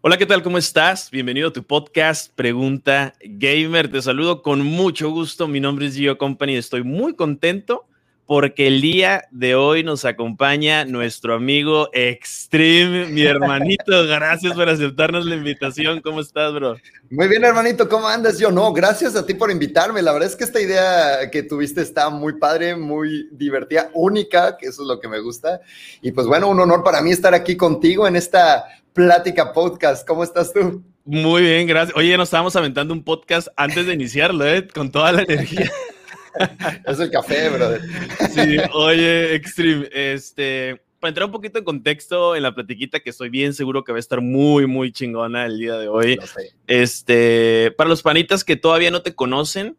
Hola, ¿qué tal? ¿Cómo estás? Bienvenido a tu podcast Pregunta Gamer. Te saludo con mucho gusto. Mi nombre es Gio Company. Estoy muy contento porque el día de hoy nos acompaña nuestro amigo Extreme, mi hermanito. Gracias por aceptarnos la invitación. ¿Cómo estás, bro? Muy bien, hermanito. ¿Cómo andas? Yo no, gracias a ti por invitarme. La verdad es que esta idea que tuviste está muy padre, muy divertida, única, que eso es lo que me gusta. Y pues bueno, un honor para mí estar aquí contigo en esta Plática Podcast. ¿Cómo estás tú? Muy bien, gracias. Oye, nos estábamos aventando un podcast antes de iniciarlo, ¿eh? Con toda la energía. es el café, brother. Sí, oye, Extreme, este, para entrar un poquito en contexto en la platiquita que estoy bien seguro que va a estar muy, muy chingona el día de hoy. Este, para los panitas que todavía no te conocen,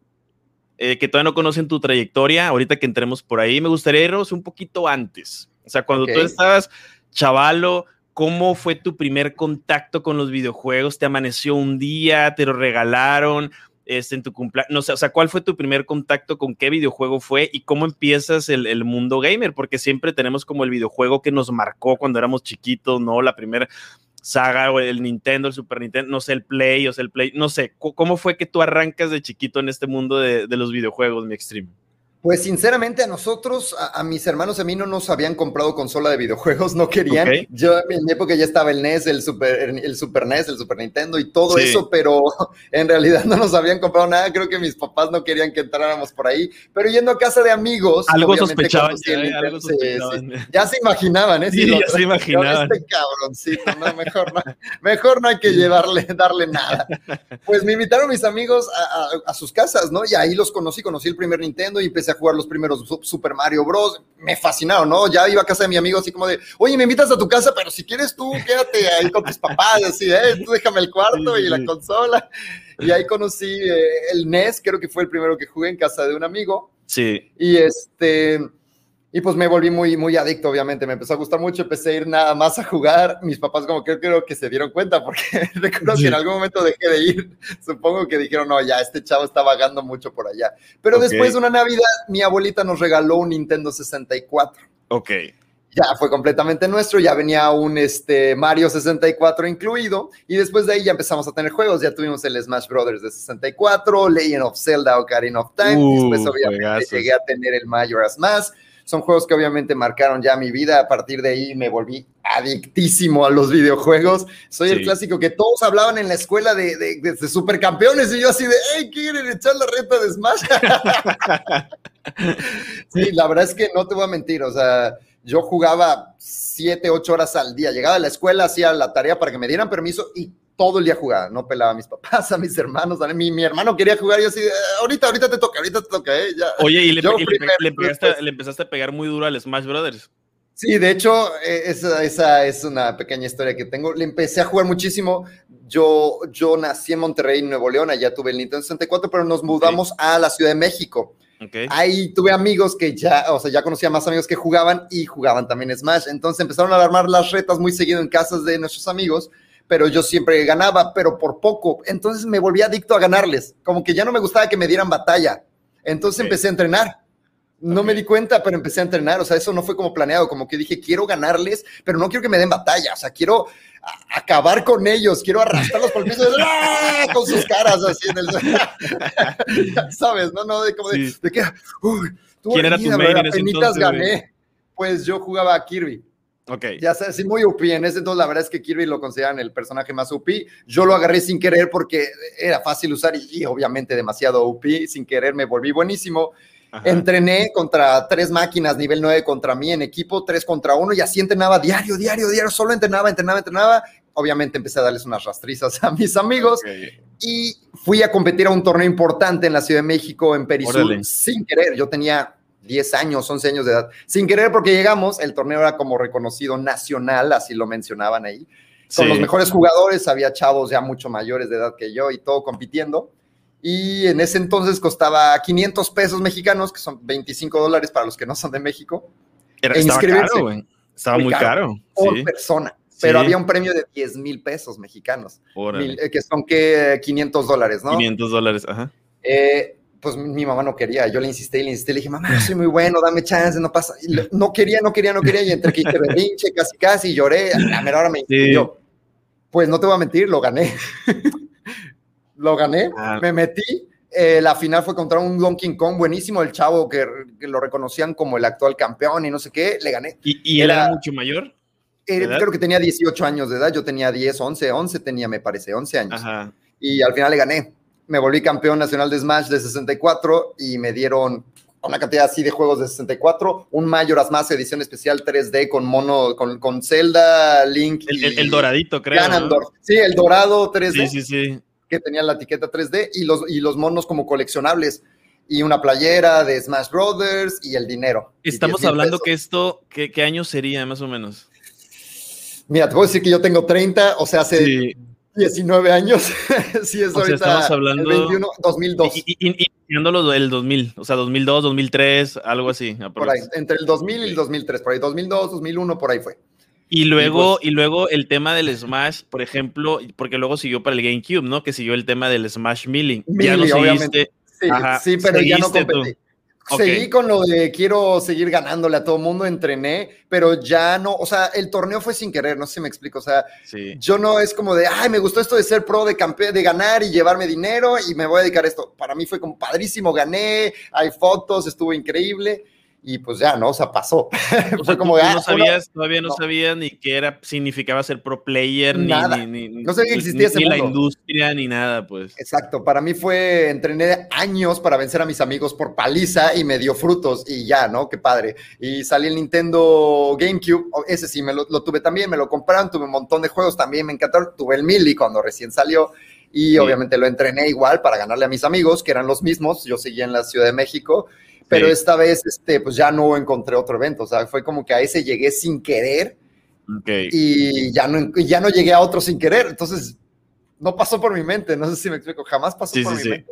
eh, que todavía no conocen tu trayectoria, ahorita que entremos por ahí, me gustaría irnos un poquito antes. O sea, cuando tú estabas chavalo, ¿Cómo fue tu primer contacto con los videojuegos? ¿Te amaneció un día? ¿Te lo regalaron? Este, en tu cumpleaños, no sé, o sea, ¿cuál fue tu primer contacto con qué videojuego fue y cómo empiezas el, mundo gamer? Porque siempre tenemos como el videojuego que nos marcó cuando éramos chiquitos, ¿no? La primera saga o el Nintendo, el Super Nintendo, no sé, el Play, o sea, el Play, no sé, ¿cómo fue que tú arrancas de chiquito en este mundo de, de los videojuegos, mi Extreme? Pues sinceramente a nosotros, a, mis hermanos, a mí no nos habían comprado consola de videojuegos, no querían. Yo en mi época ya estaba el NES, el Super, el Super NES, el Super Nintendo y todo eso, pero en realidad no nos habían comprado nada. Creo que mis papás no querían que entráramos por ahí. Pero yendo a casa de amigos, algo sospechaban, ya, se imaginaban, ¿eh? Sí, ya se imaginaban. Este cabroncito, no, mejor no, mejor no hay que llevarle, darle nada. Pues me invitaron mis amigos a, a sus casas, ¿no? Y ahí los conocí, conocí el primer Nintendo y empecé a jugar los primeros Super Mario Bros. Me fascinaron, ¿no? Ya iba a casa de mi amigo así como de, oye, me invitas a tu casa, pero si quieres tú, quédate ahí con tus papás, así, eh, tú déjame el cuarto y la consola. Y ahí conocí eh, el NES, creo que fue el primero que jugué en casa de un amigo. Sí. Y este, y pues me volví muy, muy adicto, obviamente. Me empezó a gustar mucho, empecé a ir nada más a jugar. Mis papás como que creo que se dieron cuenta porque recuerdo que en algún momento dejé de ir. Supongo que dijeron, no, ya, este chavo está vagando mucho por allá. Pero después de una Navidad, mi abuelita nos regaló un Nintendo 64. Ok. Ya fue completamente nuestro, ya venía un este, Mario 64 incluido, y después de ahí ya empezamos a tener juegos, ya tuvimos el Smash Brothers de 64, Legend of Zelda Ocarina of Time, uh, después obviamente llegué a tener el Majora's Mask, son juegos que obviamente marcaron ya mi vida. A partir de ahí me volví adictísimo a los videojuegos. Soy el clásico que todos hablaban en la escuela de, de, supercampeones y yo así de, hey, ¿quieren echar la reta de Smash? sí, la verdad es que no te voy a mentir, o sea, yo jugaba siete, ocho horas al día. Llegaba a la escuela, hacía la tarea para que me dieran permiso y todo el día jugaba, no pelaba a mis papás, a mis hermanos, a mi, mi hermano quería jugar y yo así, eh, ahorita, ahorita te toca, ahorita te toca, ¿eh? Ya. Oye, y, le, le, empezaste, a pegar muy duro al Smash Brothers. Sí, de hecho, eh, esa, esa, es una pequeña historia que tengo. Le empecé a jugar muchísimo. Yo, yo nací en Monterrey, Nuevo León, allá tuve el Nintendo 64, pero nos mudamos a la Ciudad de México. Okay. Ahí tuve amigos que ya, o sea, ya conocía más amigos que jugaban y jugaban también Smash. Entonces empezaron a armar las retas muy seguido en casas de nuestros amigos pero yo siempre ganaba, pero por poco. Entonces me volví adicto a ganarles, como que ya no me gustaba que me dieran batalla. Entonces empecé a entrenar. No me di cuenta, pero empecé a entrenar. O sea, eso no fue como planeado, como que dije, quiero ganarles, pero no quiero que me den batalla. O sea, quiero acabar con ellos, quiero arrastrarlos por el piso ¡ah! con sus caras así en el... ¿Sabes? No, no, de, como de, que, uy, ¿Quién era tu main en ese entonces, gané. Pues yo jugaba a Kirby. Ok. Ya sabes, sí, muy UP. En ese entonces, la verdad es que Kirby lo consideran el personaje más UP. Yo lo agarré sin querer porque era fácil usar y, obviamente demasiado UP. Sin querer me volví buenísimo. Entrené contra tres máquinas, nivel 9 contra mí en equipo, tres contra uno, y así entrenaba diario, diario, diario. Solo entrenaba, entrenaba, entrenaba. Obviamente empecé a darles unas rastrizas a mis amigos. Y fui a competir a un torneo importante en la Ciudad de México, en Perisur, sin querer. Yo tenía 10 años, 11 años de edad. Sin querer, porque llegamos, el torneo era como reconocido nacional, así lo mencionaban ahí. Con los mejores jugadores, había chavos ya mucho mayores de edad que yo y todo compitiendo. Y en ese entonces costaba 500 pesos mexicanos, que son 25 dólares para los que no son de México. Era, e estaba caro, Estaba muy caro. por persona. Pero había un premio de 10 mil pesos mexicanos, eh, que son que 500 dólares, ¿no? 500 dólares, ajá. Eh, pues mi mamá no quería, yo le insistí, le insistí, le dije, mamá, soy muy bueno, dame chance, no pasa. no quería, no quería, no quería, y entre que berrinche, casi, casi, lloré, a la mera hora me sí. Pues no te voy a mentir, lo gané. lo gané, ah. me metí. Eh, la final fue contra un Donkey Kong buenísimo, el chavo que, lo reconocían como el actual campeón y no sé qué, le gané. ¿Y, era, mucho mayor? creo que tenía 18 años de edad, yo tenía 10, 11, 11 tenía, me parece, 11 años. Y al final le gané. Me volví campeón nacional de Smash de 64 y me dieron una cantidad así de juegos de 64, un Majora's Mask edición especial 3D con mono, con, con Zelda, Link. El, doradito, creo. Sí, el dorado 3D. Sí, sí, sí. Que tenía la etiqueta 3D y los, y los monos como coleccionables. Y una playera de Smash Brothers y el dinero. Estamos hablando que esto, ¿qué, ¿qué año sería más o menos? Mira, te puedo decir que yo tengo 30, o sea, hace 19 años. sí, es ahorita. estamos hablando. El 21, 2002. Y, y, el 2000, o sea, 2002, 2003, algo así. Por ahí, entre el 2000 y el 2003, por ahí, 2002, 2001, por ahí fue. Y luego, pues y, luego el tema del Smash, por ejemplo, porque luego siguió para el GameCube, ¿no? Que siguió el tema del Smash Milling. ya no seguiste. Sí, sí, pero ya no competí. Seguí con lo de quiero seguir ganándole a todo mundo, entrené, pero ya no, o sea, el torneo fue sin querer, no sé si me explico, o sea, yo no es como de, ay, me gustó esto de ser pro, de campeón, de ganar y llevarme dinero y me voy a dedicar a esto. Para mí fue como padrísimo, gané, hay fotos, estuvo increíble y pues ya, ¿no? O sea, pasó. Como, ah, no sabías, todavía no, sabía ni qué era, significaba ser pro player, nada. ni, no sabía que existía ese ni la industria, ni nada, pues. Exacto, para mí fue, entrené años para vencer a mis amigos por paliza y me dio frutos y ya, ¿no? Qué padre. Y salí el Nintendo GameCube, ese sí, me lo, tuve también, me lo compraron, tuve un montón de juegos también, me encantaron, tuve el Mili cuando recién salió y obviamente lo entrené igual para ganarle a mis amigos, que eran los mismos, yo seguía en la Ciudad de México pero esta vez, este, pues ya no encontré otro evento, o sea, fue como que a ese llegué sin querer y ya no, ya no llegué a otro sin querer, entonces no pasó por mi mente, no sé si me explico, jamás pasó por mi mente.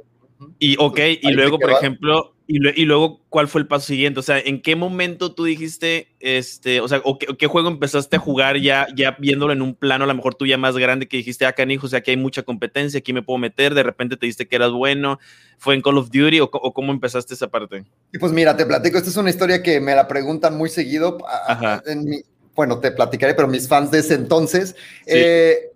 Y ok, y luego, por ejemplo, y, luego, ¿cuál fue el paso siguiente? O sea, ¿en qué momento tú dijiste, este, o sea, o qué, juego empezaste a jugar ya, ya viéndolo en un plano, a lo mejor tú ya más grande, que dijiste, acá, ah, hijo, o sea, aquí hay mucha competencia, aquí me puedo meter, de repente te diste que eras bueno, fue en Call of Duty, o, cómo empezaste esa parte? Y pues mira, te platico, esta es una historia que me la preguntan muy seguido, en mi, bueno, te platicaré, pero mis fans de ese entonces, eh,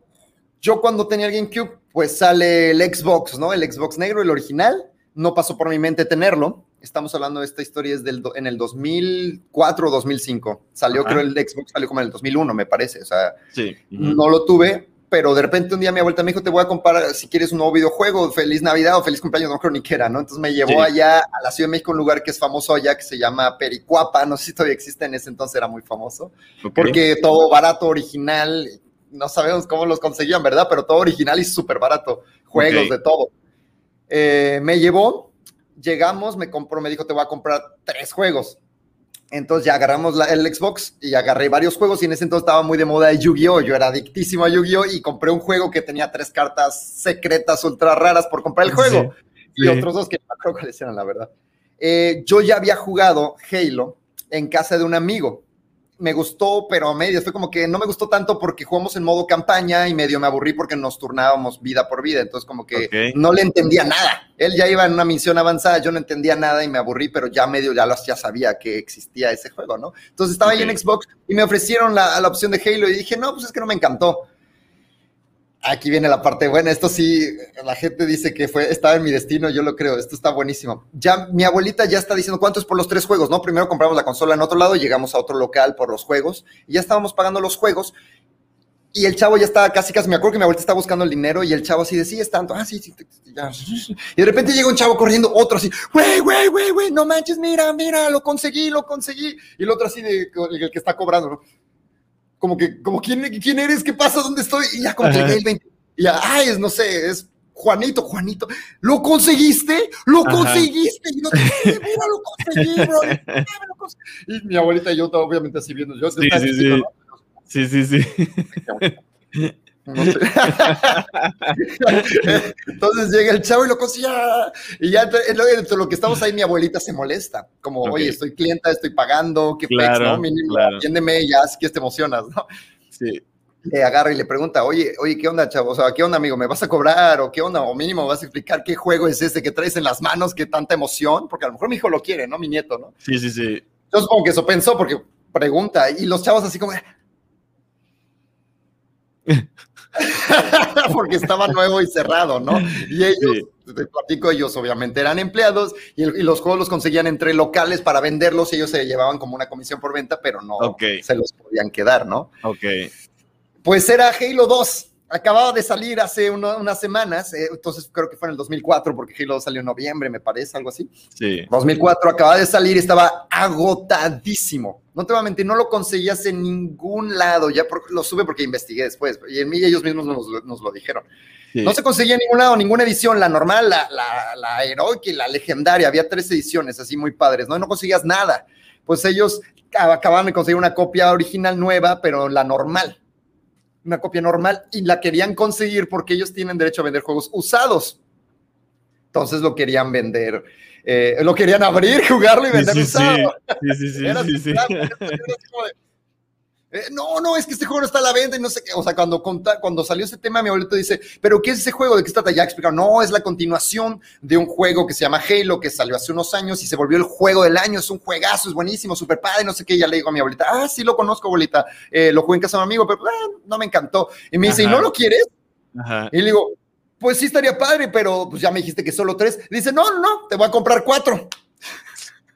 yo cuando tenía el GameCube, pues sale el Xbox, ¿no? El Xbox negro, el original, no pasó por mi mente tenerlo. Estamos hablando de esta historia es del, en el 2004 o 2005. Salió, creo, el Xbox salió como en el 2001, me parece. O sea, no lo tuve, pero de repente un día mi abuelita me dijo, te voy a comprar, si quieres un nuevo videojuego, feliz Navidad o feliz cumpleaños, no creo ni que era, ¿no? Entonces me llevó allá a la Ciudad de México, un lugar que es famoso allá, que se llama Pericuapa, no sé si todavía existe, en ese entonces era muy famoso, porque todo barato, original, no sabemos cómo los conseguían, ¿verdad? Pero todo original y súper barato, juegos de todo. Eh, me llevó, llegamos, me compró, me dijo, te voy a comprar tres juegos. Entonces ya agarramos el Xbox y agarré varios juegos y en ese entonces estaba muy de moda Yu-Gi-Oh! Yo era adictísimo a Yu-Gi-Oh! y compré un juego que tenía tres cartas secretas ultra raras por comprar el juego. Y otros dos que no creo que eran, la verdad. Eh, yo ya había jugado Halo en casa de un amigo me gustó, pero a medias. Fue como que no me gustó tanto porque jugamos en modo campaña y medio me aburrí porque nos turnábamos vida por vida. Entonces, como que no le entendía nada. Él ya iba en una misión avanzada, yo no entendía nada y me aburrí, pero ya medio ya, ya sabía que existía ese juego, ¿no? Entonces estaba ahí en Xbox y me ofrecieron la, la opción de Halo y dije, no, pues es que no me encantó aquí viene la parte buena. Esto sí, la gente dice que fue, estaba en mi destino, yo lo creo. Esto está buenísimo. Ya mi abuelita ya está diciendo cuánto es por los tres juegos, ¿no? Primero compramos la consola en otro lado, llegamos a otro local por los juegos y ya estábamos pagando los juegos. Y el chavo ya estaba casi, casi, me acuerdo que mi abuelita estaba buscando el dinero y el chavo así decía, sí, es tanto, ah, sí, sí. Y de repente llega un chavo corriendo, otro así, güey, güey, güey, güey, no manches, mira, mira, lo conseguí, lo conseguí. Y el otro así, de, el que está cobrando, ¿no? Como que, como, ¿quién, quién eres? ¿Qué pasa? ¿Dónde estoy? Y ya que el 20. Y ya, ay, es, no sé, es Juanito, Juanito, ¿lo conseguiste? ¿Lo conseguiste? Y no te mira, lo conseguí, bro. Y mi abuelita y yo, obviamente, así viendo. Yo, sí, sí, sí. sí, sí, sí. Entonces llega el chavo y lo consigue. Y ya entre lo que estamos ahí, mi abuelita se molesta. Como, oye, estoy clienta, estoy pagando, qué claro, ¿no? Mínimo, claro. atiéndeme ya, así que te emocionas, ¿no? Sí. Le agarra y le pregunta, oye, oye, ¿qué onda, chavo? O sea, ¿qué onda, amigo? ¿Me vas a cobrar? ¿O qué onda? O mínimo, ¿vas a explicar qué juego es ese que traes en las manos? ¿Qué tanta emoción? Porque a lo mejor mi hijo lo quiere, ¿no? Mi nieto, ¿no? Sí, sí, sí. Entonces, como que eso pensó, porque pregunta, y los chavos así como, porque estaba nuevo y cerrado, ¿no? Y ellos, te platico, ellos obviamente eran empleados y, los juegos los conseguían entre locales para venderlos y ellos se llevaban como una comisión por venta, pero no se los podían quedar, ¿no? Ok. Pues era Halo 2 acababa de salir hace unas semanas, eh, entonces creo que fue en el 2004, porque Halo salió en noviembre, me parece, algo así. Sí. 2004 acababa de salir y estaba agotadísimo. No te voy a mentir, no lo conseguías en ningún lado, ya lo sube porque investigué después, y en mí ellos mismos nos, lo dijeron. No se conseguía en ningún lado, ninguna edición, la normal, la, la, la heroica y la legendaria, había tres ediciones así muy padres, ¿no? No conseguías nada. Pues ellos acababan de conseguir una copia original nueva, pero la normal una copia normal y la querían conseguir porque ellos tienen derecho a vender juegos usados. Entonces lo querían vender, eh, lo querían abrir, jugarlo y vender usado. Sí, sí, sí. sí, eh, no, no, es que este juego no está a la venta y no sé qué. O sea, cuando, cuando salió ese tema, mi abuelito dice, ¿pero qué es ese juego? ¿De qué está trata? Ya explicaron, no, es la continuación de un juego que se llama Halo, que salió hace unos años y se volvió el juego del año. Es un juegazo, es buenísimo, súper padre, no sé qué. Y ya le digo a mi abuelita, ah, sí lo conozco, abuelita. Eh, lo jugué en casa de un amigo, pero ah, no me encantó. Y me dice, ¿y no lo quieres? Y le digo, pues sí estaría padre, pero pues ya me dijiste que solo tres. Dice, no, no, te voy a comprar cuatro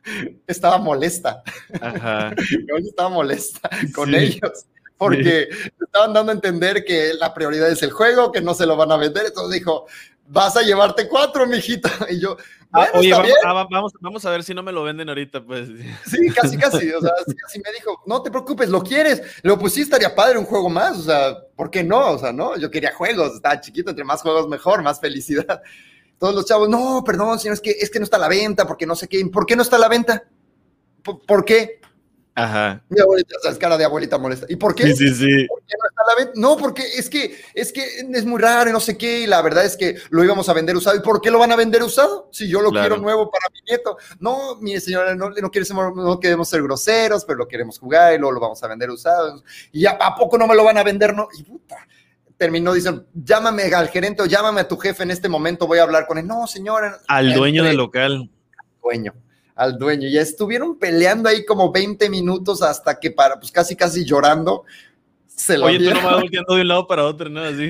estaba molesta. Ajá. estaba molesta con ellos porque estaban dando a entender que la prioridad es el juego, que no se lo van a vender. Entonces dijo, vas a llevarte cuatro, mijita. Y yo, ah, vamos, vamos, a ver si no me lo venden ahorita, pues. Sí, casi, casi. O sea, casi me dijo, no te preocupes, ¿lo quieres? Luego, pues sí, estaría padre un juego más. O sea, ¿por qué no? O sea, no, yo quería juegos, estaba chiquito, entre más juegos mejor, más felicidad todos los chavos, no, perdón, señor, es que, es que no está a la venta, porque no sé qué. ¿Por qué no está a la venta? ¿Por, qué? Ajá. Mi abuelita, es cara de abuelita molesta. ¿Y por qué? Sí, sí, sí. ¿Por qué no está a la venta? No, porque es que, es que es muy raro y no sé qué, y la verdad es que lo íbamos a vender usado. ¿Y por qué lo van a vender usado? Si yo lo quiero nuevo para mi nieto. No, mire, señora, no, no, queremos, no queremos ser groseros, pero lo queremos jugar y luego lo vamos a vender usado. Y ¿a, ¿a poco no me lo van a vender? No, y puta terminó diciendo, llámame al gerente o llámame a tu jefe en este momento, voy a hablar con él. No, señora. Al dueño del local. Dueño, al dueño. Ya estuvieron peleando ahí como 20 minutos hasta que para, pues casi, casi llorando. Se lo Oye, tú nomás volteando de un lado para otro, ¿no? Así,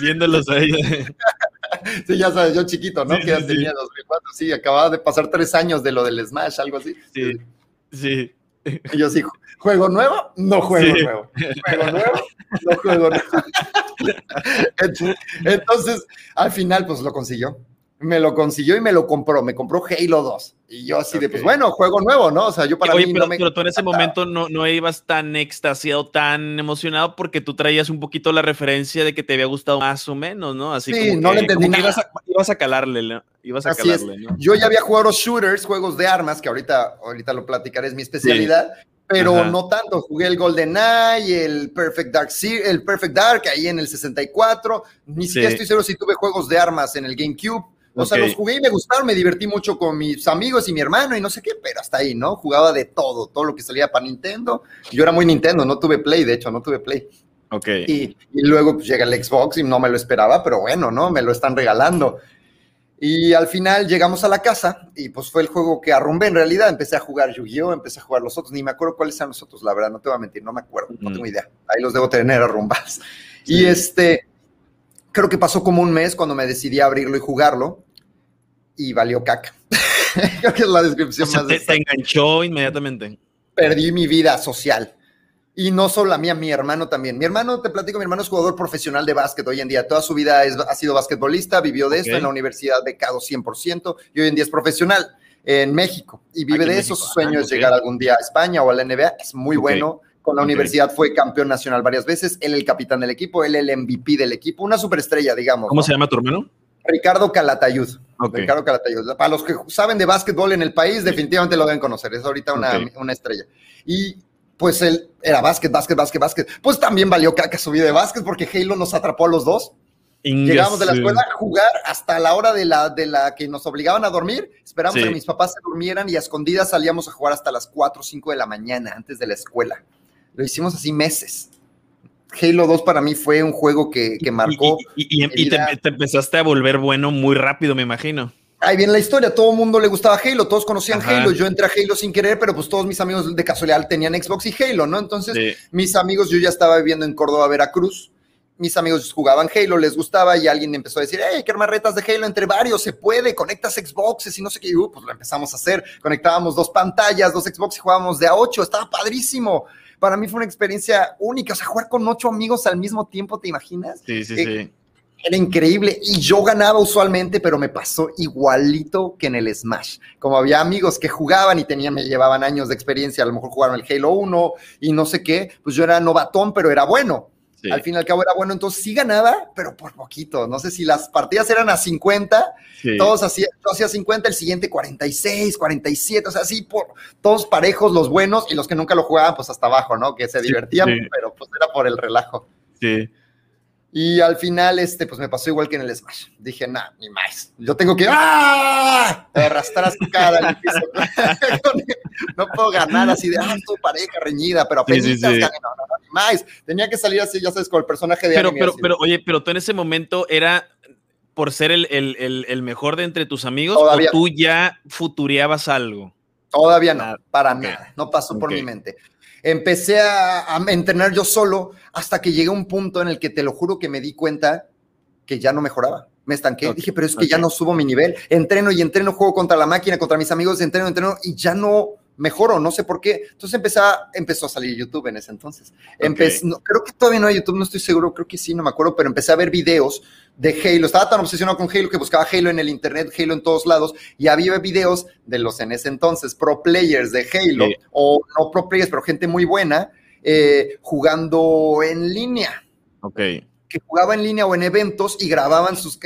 viéndolos a ella. sí, ya sabes, yo chiquito, ¿no? que ya tenía 2004, sí, acababa de pasar tres años de lo del Smash, algo así. Sí, sí. Y yo sí, ¿juego nuevo? No juego nuevo. ¿Juego nuevo? No juego nuevo. Entonces, al final, pues lo consiguió. Me lo consiguió y me lo compró. Me compró Halo 2. Y yo así de, pues bueno, juego nuevo, ¿no? O sea, yo para Oye, mí pero, no me... pero tú en ese momento no, no ibas tan extasiado, tan emocionado porque tú traías un poquito la referencia de que te había gustado más o menos, ¿no? Así sí, como no le entendí nada. Ibas a, ibas a, calarle, ¿no? Ibas a calarle, ¿no? Yo ya había jugado shooters, juegos de armas, que ahorita, ahorita lo platicaré, es mi especialidad. Sí pero no tanto. Jugué el Golden Eye, el Perfect Dark, el Perfect Dark ahí en el 64. Ni siquiera estoy seguro si tuve juegos de armas en el GameCube. O sea, los jugué y me gustaron, me divertí mucho con mis amigos y mi hermano y no sé qué, pero hasta ahí, ¿no? Jugaba de todo, todo lo que salía para Nintendo. Yo era muy Nintendo, no tuve Play, de hecho, no tuve Play. Ok. Y, y luego pues, llega el Xbox y no me lo esperaba, pero bueno, ¿no? Me lo están regalando. Y al final llegamos a la casa y pues fue el juego que arrumbé en realidad. Empecé a jugar Yu-Gi-Oh, empecé a jugar los otros, ni me acuerdo cuáles eran los otros, la verdad, no te voy a mentir, no me acuerdo, no tengo idea. Ahí los debo tener arrumbados. Y este, creo que pasó como un mes cuando me decidí a abrirlo y jugarlo y valió caca. creo que es la descripción más. Te, te enganchó inmediatamente. Perdí mi vida social. Y no solo la mía, mi hermano también. Mi hermano, te platico, mi hermano es jugador profesional de básquet hoy en día. Toda su vida ha sido basquetbolista, vivió de esto en la universidad, becado 100%, y hoy en día es profesional en México. Y vive de eso. Su sueño es llegar algún día a España o a la NBA. Es muy bueno. Con la universidad fue campeón nacional varias veces. Él el capitán del equipo, él el MVP del equipo. Una superestrella, digamos. ¿Cómo se llama tu hermano? Ricardo Calatayud. Ricardo Calatayud. Para los que saben de básquetbol en el país, definitivamente lo deben conocer. Es ahorita una, una estrella. Y pues él era básquet, básquet, básquet, básquet. Pues también valió caca su vida de básquet porque Halo nos atrapó a los dos. Llegamos de la escuela a jugar hasta la hora de la, de la que nos obligaban a dormir. Esperamos que mis papás se durmieran y a escondidas salíamos a jugar hasta las 4 o 5 de la mañana antes de la escuela. Lo hicimos así meses. Halo 2 para mí fue un juego que, marcó. Y, te, empezaste a volver bueno muy rápido, me imagino ahí viene la historia, todo el mundo le gustaba Halo, todos conocían Halo, yo entré a Halo sin querer, pero pues todos mis amigos de casualidad tenían Xbox y Halo, ¿no? Entonces, mis amigos, yo ya estaba viviendo en Córdoba, Veracruz, mis amigos jugaban Halo, les gustaba y alguien empezó a decir, hey, qué armar retas de Halo entre varios, se puede, conectas Xboxes y no sé qué, y, uh, pues lo empezamos a hacer, conectábamos dos pantallas, dos Xbox y jugábamos de a ocho, estaba padrísimo. Para mí fue una experiencia única, o sea, jugar con ocho amigos al mismo tiempo, ¿te imaginas? Sí, sí, eh, sí. Era increíble y yo ganaba usualmente, pero me pasó igualito que en el Smash. Como había amigos que jugaban y tenían, me llevaban años de experiencia, a lo mejor jugaron el Halo 1 y no sé qué, pues yo era novatón, pero era bueno. Al fin y al cabo era bueno, entonces sí ganaba, pero por poquito. No sé si las partidas eran a 50, todos hacían, yo hacía 50, el siguiente 46, 47, o sea, sí, por, todos parejos, los buenos y los que nunca lo jugaban, pues hasta abajo, ¿no? Que se divertían, pero pues era por el relajo. Sí. Y al final, este, pues me pasó igual que en el Smash. Dije, nah, ni más. Yo tengo que ¡ah! arrastrar a su cara el piso. no puedo ganar así de, ah, tu pareja reñida, pero apenas sí, gané. No, no, no, ni más. Tenía que salir así, ya sabes, con el personaje de Pero, pero, pero, oye, pero tú en ese momento era por ser el, el, el, mejor de entre tus amigos o tú ya futureabas algo. Todavía no, para nada. No pasó por mi mente empecé a, entrenar yo solo hasta que llegué a un punto en el que te lo juro que me di cuenta que ya no mejoraba. Me estanqué. Dije, pero es que ya no subo mi nivel. Entreno y entreno, juego contra la máquina, contra mis amigos, entreno, entreno y ya no, mejoró, no sé por qué. Entonces empezó a, empezó a salir YouTube en ese entonces. creo que todavía no hay YouTube, no estoy seguro, creo que sí, no me acuerdo, pero empecé a ver videos de Halo. Estaba tan obsesionado con Halo que buscaba Halo en el internet, Halo en todos lados, y había videos de los en ese entonces pro players de Halo, o no pro players, pero gente muy buena, eh, jugando en línea. Ok que jugaba en línea o en eventos y grababan sus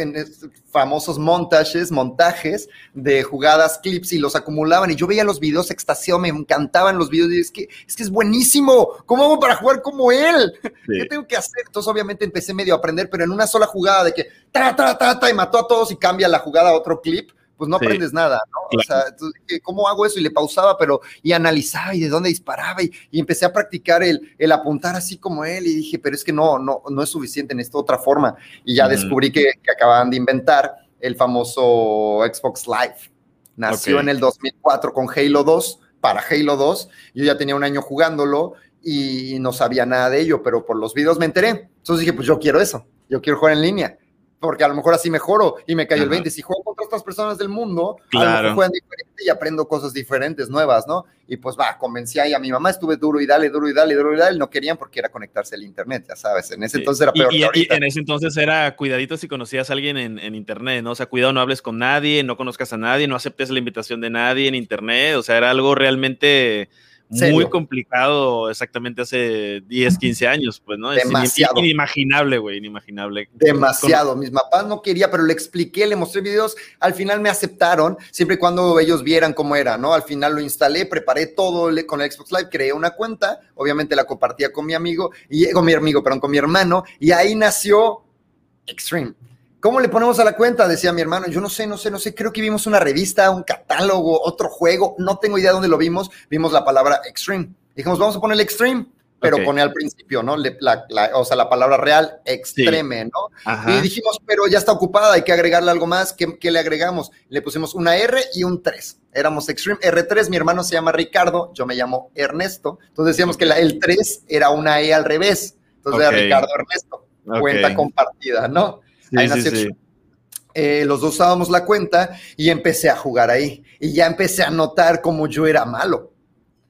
famosos montajes, montajes de jugadas, clips y los acumulaban. Y yo veía los videos extasiado, me encantaban los videos. Y es que es, que es buenísimo. ¿Cómo hago para jugar como él? ¿Qué tengo que hacer? Entonces, obviamente, empecé medio a aprender, pero en una sola jugada de que ta, ta, ta, ta, y mató a todos y cambia la jugada a otro clip pues no aprendes nada, ¿no? O sea, ¿cómo hago eso? Y le pausaba, pero, y analizaba y de dónde disparaba y, empecé a practicar el, el, apuntar así como él y dije, pero es que no, no, no es suficiente, en esta otra forma. Y ya descubrí que, acababan de inventar el famoso Xbox Live. Nació en el 2004 con Halo 2, para Halo 2. Yo ya tenía un año jugándolo y no sabía nada de ello, pero por los videos me enteré. Entonces dije, pues yo quiero eso, yo quiero jugar en línea porque a lo mejor así mejoro y me cayó el 20. Si juego contra otras personas del mundo, a lo mejor juegan diferente y aprendo cosas diferentes, nuevas, ¿no? Y pues va, convencí ahí a mi mamá, estuve duro y dale, duro y dale, duro y dale, no querían porque era conectarse al internet, ya sabes, en ese entonces era peor. Y, en ese entonces era cuidadito si conocías a alguien en, en, internet, ¿no? O sea, cuidado, no hables con nadie, no conozcas a nadie, no aceptes la invitación de nadie en internet, o sea, era algo realmente muy complicado exactamente hace 10, 15 años, pues, ¿no? Demasiado. Es inimaginable, güey, inimaginable. Demasiado. Mis papás no quería, pero le expliqué, le mostré videos, al final me aceptaron, siempre y cuando ellos vieran cómo era, ¿no? Al final lo instalé, preparé todo con el Xbox Live, creé una cuenta, obviamente la compartía con mi amigo, y con mi amigo, perdón, con mi hermano, y ahí nació Extreme. ¿Cómo le ponemos a la cuenta? Decía mi hermano. Yo no sé, no sé, no sé. Creo que vimos una revista, un catálogo, otro juego. No tengo idea de dónde lo vimos. Vimos la palabra Extreme. Dijimos, vamos a ponerle Extreme, pero pone al principio, ¿no? La, o sea, la palabra real, extreme, ¿no? Y dijimos, pero ya está ocupada, hay que agregarle algo más. ¿Qué, le agregamos? Le pusimos una R y un 3. Éramos Extreme R3. Mi hermano se llama Ricardo, yo me llamo Ernesto. Entonces decíamos que el 3 era una E al revés. Entonces era Ricardo Ernesto. Cuenta compartida, ¿no? Eh, los dos usábamos la cuenta y empecé a jugar ahí. Y ya empecé a notar cómo yo era malo.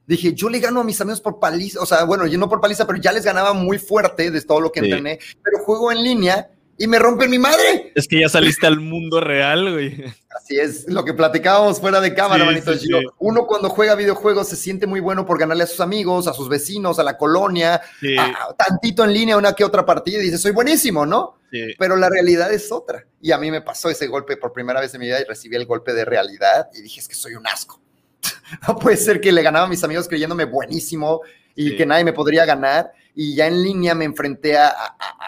Dije, yo le gano a mis amigos por paliza, o sea, bueno, yo no por paliza, pero ya les ganaba muy fuerte de todo lo que entrené, pero juego en línea y me rompen mi madre. Es que ya saliste al mundo real, güey. Así es, lo que platicábamos fuera de cámara, manito. Uno cuando juega videojuegos se siente muy bueno por ganarle a sus amigos, a sus vecinos, a la colonia, tantito en línea una que otra partida y dice, soy buenísimo, ¿no? Pero la realidad es otra. Y a mí me pasó ese golpe por primera vez en mi vida y recibí el golpe de realidad y dije, es que soy un asco. no puede ser que le ganaba a mis amigos creyéndome buenísimo y que nadie me podría ganar y ya en línea me enfrenté a,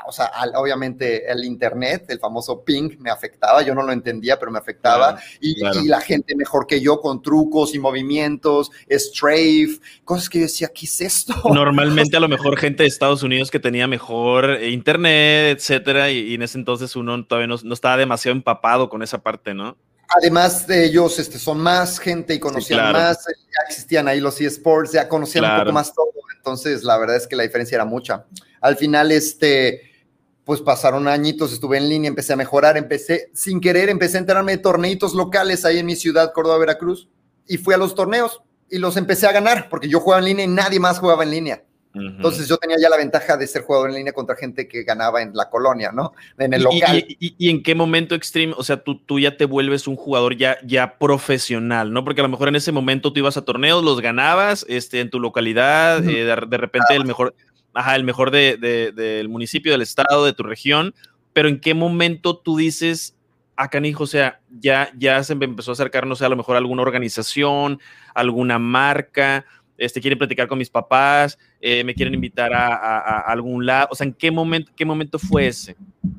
o sea, obviamente el internet, el famoso ping, me afectaba, yo no lo entendía, pero me afectaba, y, la gente mejor que yo con trucos y movimientos, strafe, cosas que yo decía, ¿qué es esto? Normalmente a lo mejor gente de Estados Unidos que tenía mejor internet, etcétera, y, en ese entonces uno todavía no, no estaba demasiado empapado con esa parte, ¿no? Además de ellos, este, son más gente y conocían más, ya existían ahí los eSports, ya conocían un poco más todo, entonces la verdad es que la diferencia era mucha. Al final, este, pues pasaron añitos, estuve en línea, empecé a mejorar, empecé, sin querer, empecé a enterarme de torneitos locales ahí en mi ciudad, Córdoba, Veracruz, y fui a los torneos y los empecé a ganar, porque yo jugaba en línea y nadie más jugaba en línea. Entonces yo tenía ya la ventaja de ser jugador en línea contra gente que ganaba en la colonia, ¿no? En el local. ¿Y, en qué momento Extreme, o sea, tú, tú ya te vuelves un jugador ya, ya profesional, ¿no? Porque a lo mejor en ese momento tú ibas a torneos, los ganabas este, en tu localidad, eh, de, repente el mejor, ajá, el mejor de, del municipio, del estado, de tu región, pero en qué momento tú dices, acá, ah, hijo, o sea, ya, ya se empezó a acercar, no sé, a lo mejor alguna organización, alguna marca, este, quieren platicar con mis papás, eh, me quieren invitar a, algún lado, o sea, ¿en qué momento, qué momento fue ese?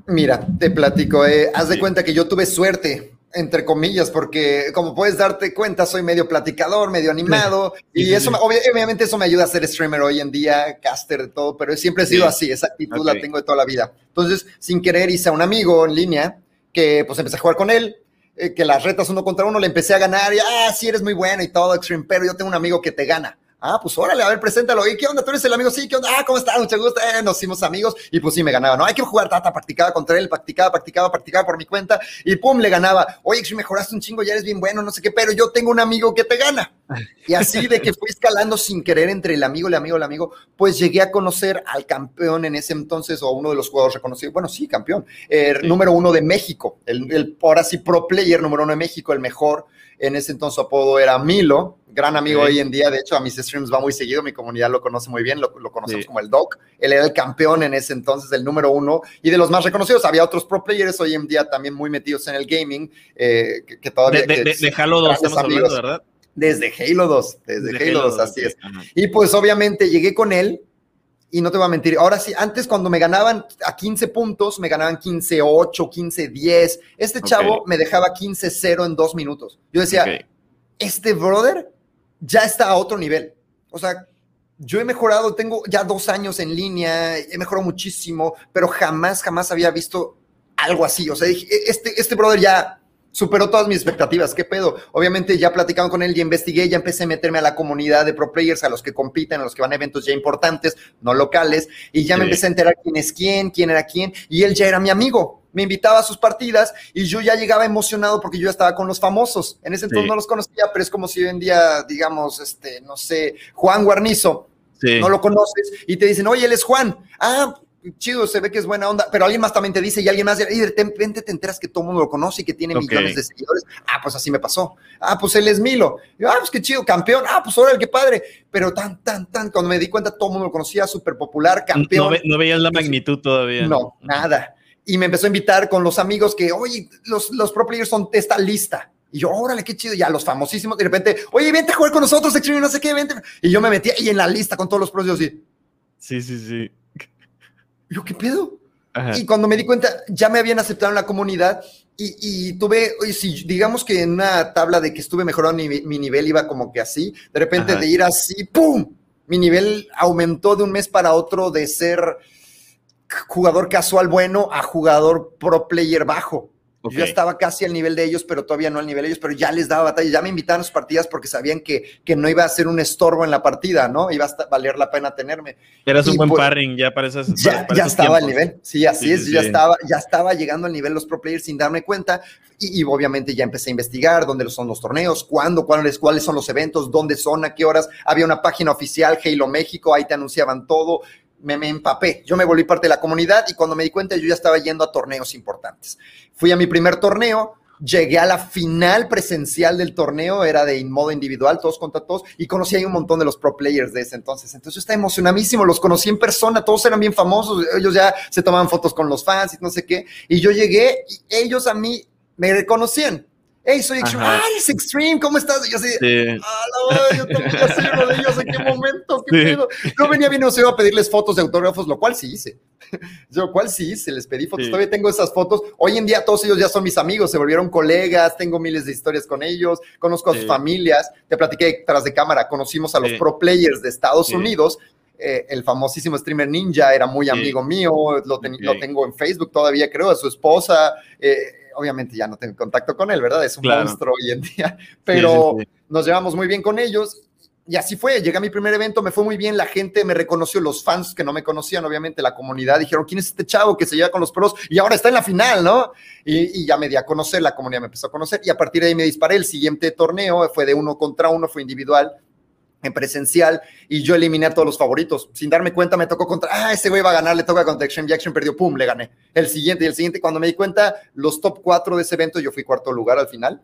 Mira, te platico, eh, haz de cuenta que yo tuve suerte, entre comillas, porque como puedes darte cuenta, soy medio platicador, medio animado, y eso, obviamente eso me ayuda a ser streamer hoy en día, caster, de todo, pero siempre he sido así, esa actitud la tengo de toda la vida. Entonces, sin querer, hice a un amigo en línea, que pues empecé a jugar con él, eh, que las retas uno contra uno, le empecé a ganar, y, ah, sí, eres muy bueno y todo, extreme, pero yo tengo un amigo que te gana. Ah, pues órale, a ver, preséntalo. ¿Y qué onda? ¿Tú eres el amigo? Sí, ¿qué onda? Ah, ¿cómo estás? Mucho gusto. Eh, nos hicimos amigos y pues sí me ganaba. No, hay que jugar, tata, practicaba contra él, practicaba, practicaba, practicaba por mi cuenta y pum, le ganaba. Oye, si mejoraste un chingo, ya eres bien bueno, no sé qué, pero yo tengo un amigo que te gana. Y así de que fui escalando sin querer entre el amigo, el amigo, el amigo, pues llegué a conocer al campeón en ese entonces o uno de los jugadores reconocidos. Bueno, sí, campeón. El número uno de México, el, el ahora sí pro player número uno de México, el mejor en ese entonces su apodo era Milo, gran amigo hoy en día. De hecho, a mis streams va muy seguido, mi comunidad lo conoce muy bien, lo, conocemos como el Doc. Él era el campeón en ese entonces, el número uno y de los más reconocidos. Había otros pro players hoy en día también muy metidos en el gaming, eh, que, todavía. De, de, Halo 2 estamos hablando, ¿verdad? Desde Halo 2, desde, Halo, 2, así es. Y pues obviamente llegué con él y no te voy a mentir, ahora sí, antes cuando me ganaban a 15 puntos, me ganaban 15-8, 15-10. Este chavo me dejaba 15-0 en dos minutos. Yo decía, este brother ya está a otro nivel. O sea, yo he mejorado, tengo ya dos años en línea, he mejorado muchísimo, pero jamás, jamás había visto algo así. O sea, dije, e-, este, este brother ya superó todas mis expectativas. ¿Qué pedo? Obviamente ya platicando con él, y investigué, ya empecé a meterme a la comunidad de pro players, a los que compiten, a los que van a eventos ya importantes, no locales, y ya me empecé a enterar quién es quién, quién era quién, y él ya era mi amigo. Me invitaba a sus partidas y yo ya llegaba emocionado porque yo ya estaba con los famosos. En ese entonces no los conocía, pero es como si hoy en día, digamos, este, no sé, Juan Guarnizo, no lo conoces y te dicen, oye, él es Juan. Ah, chido, se ve que es buena onda, pero alguien más también te dice y alguien más, y de repente te enteras que todo el mundo lo conoce y que tiene millones de seguidores. Ah, pues así me pasó. Ah, pues él es Milo. ah, pues qué chido, campeón. Ah, pues órale, qué padre. Pero tan, tan, tan, cuando me di cuenta, todo el mundo lo conocía, súper popular, campeón. No, veías la magnitud todavía. No, nada. Y me empezó a invitar con los amigos que, oye, los, los pro players son de esta lista. Y yo, órale, qué chido. Ya los famosísimos, de repente, oye, vente a jugar con nosotros, Extreme, no sé qué, vente. Y yo me metí ahí en la lista con todos los pros, y así. Sí, sí, sí. Yo, ¿qué pedo? Y cuando me di cuenta, ya me habían aceptado en la comunidad y, tuve, oye, si digamos que en una tabla de que estuve mejorando mi, nivel iba como que así, de repente de ir así, ¡pum! Mi nivel aumentó de un mes para otro de ser jugador casual bueno a jugador pro player bajo. Yo ya estaba casi al nivel de ellos, pero todavía no al nivel de ellos, pero ya les daba batalla, ya me invitaban a sus partidas porque sabían que, que no iba a ser un estorbo en la partida, ¿no? Iba a valer la pena tenerme. Eras un buen pues, parring ya para esas. Ya, ya estaba al nivel, sí, así es, ya, Estaba, ya estaba llegando al nivel los pro players sin darme cuenta y, obviamente ya empecé a investigar dónde son los torneos, cuándo, cuáles, cuáles son los eventos, dónde son, a qué horas. Había una página oficial, Halo México, ahí te anunciaban todo me, empapé, yo me volví parte de la comunidad y cuando me di cuenta yo ya estaba yendo a torneos importantes. Fui a mi primer torneo, llegué a la final presencial del torneo, era de modo individual, todos contra todos, y conocí ahí un montón de los pro players de ese entonces. Entonces yo estaba emocionadísimo, los conocí en persona, todos eran bien famosos, ellos ya se tomaban fotos con los fans y no sé qué, y yo llegué y ellos a mí me reconocían hey, soy Extreme, es Extreme, ¿cómo estás? Y yo así, sí. ah, yo también ya sé lo de ellos, ¿en qué momento? ¿Qué pedo? Yo venía bien iba a pedirles fotos de autógrafos, lo cual sí hice. Lo cual sí hice, les pedí fotos, todavía tengo esas fotos. Hoy en día todos ellos ya son mis amigos, se volvieron colegas, tengo miles de historias con ellos, conozco a sus familias, te platiqué tras de cámara, conocimos a los pro players de Estados Unidos, eh, el famosísimo streamer Ninja era muy amigo mío, lo, lo, tengo en Facebook todavía, creo, a su esposa. Eh, obviamente ya no tengo contacto con él, ¿verdad? Es un monstruo hoy en día, pero nos llevamos muy bien con ellos y así fue, llegué a mi primer evento, me fue muy bien, la gente me reconoció, los fans que no me conocían, obviamente la comunidad, dijeron, ¿quién es este chavo que se lleva con los pros? Y ahora está en la final, ¿no? Y, ya me di a conocer, la comunidad me empezó a conocer, y a partir de ahí me disparé, el siguiente torneo fue de uno contra uno, fue individual, en presencial, y yo eliminé a todos los favoritos. Sin darme cuenta, me tocó contra, ah, ese güey va a ganar, le toca contra Extreme Jackson, perdió, pum, le gané. El siguiente y el siguiente, cuando me di cuenta, los top cuatro de ese evento, yo fui cuarto lugar al final.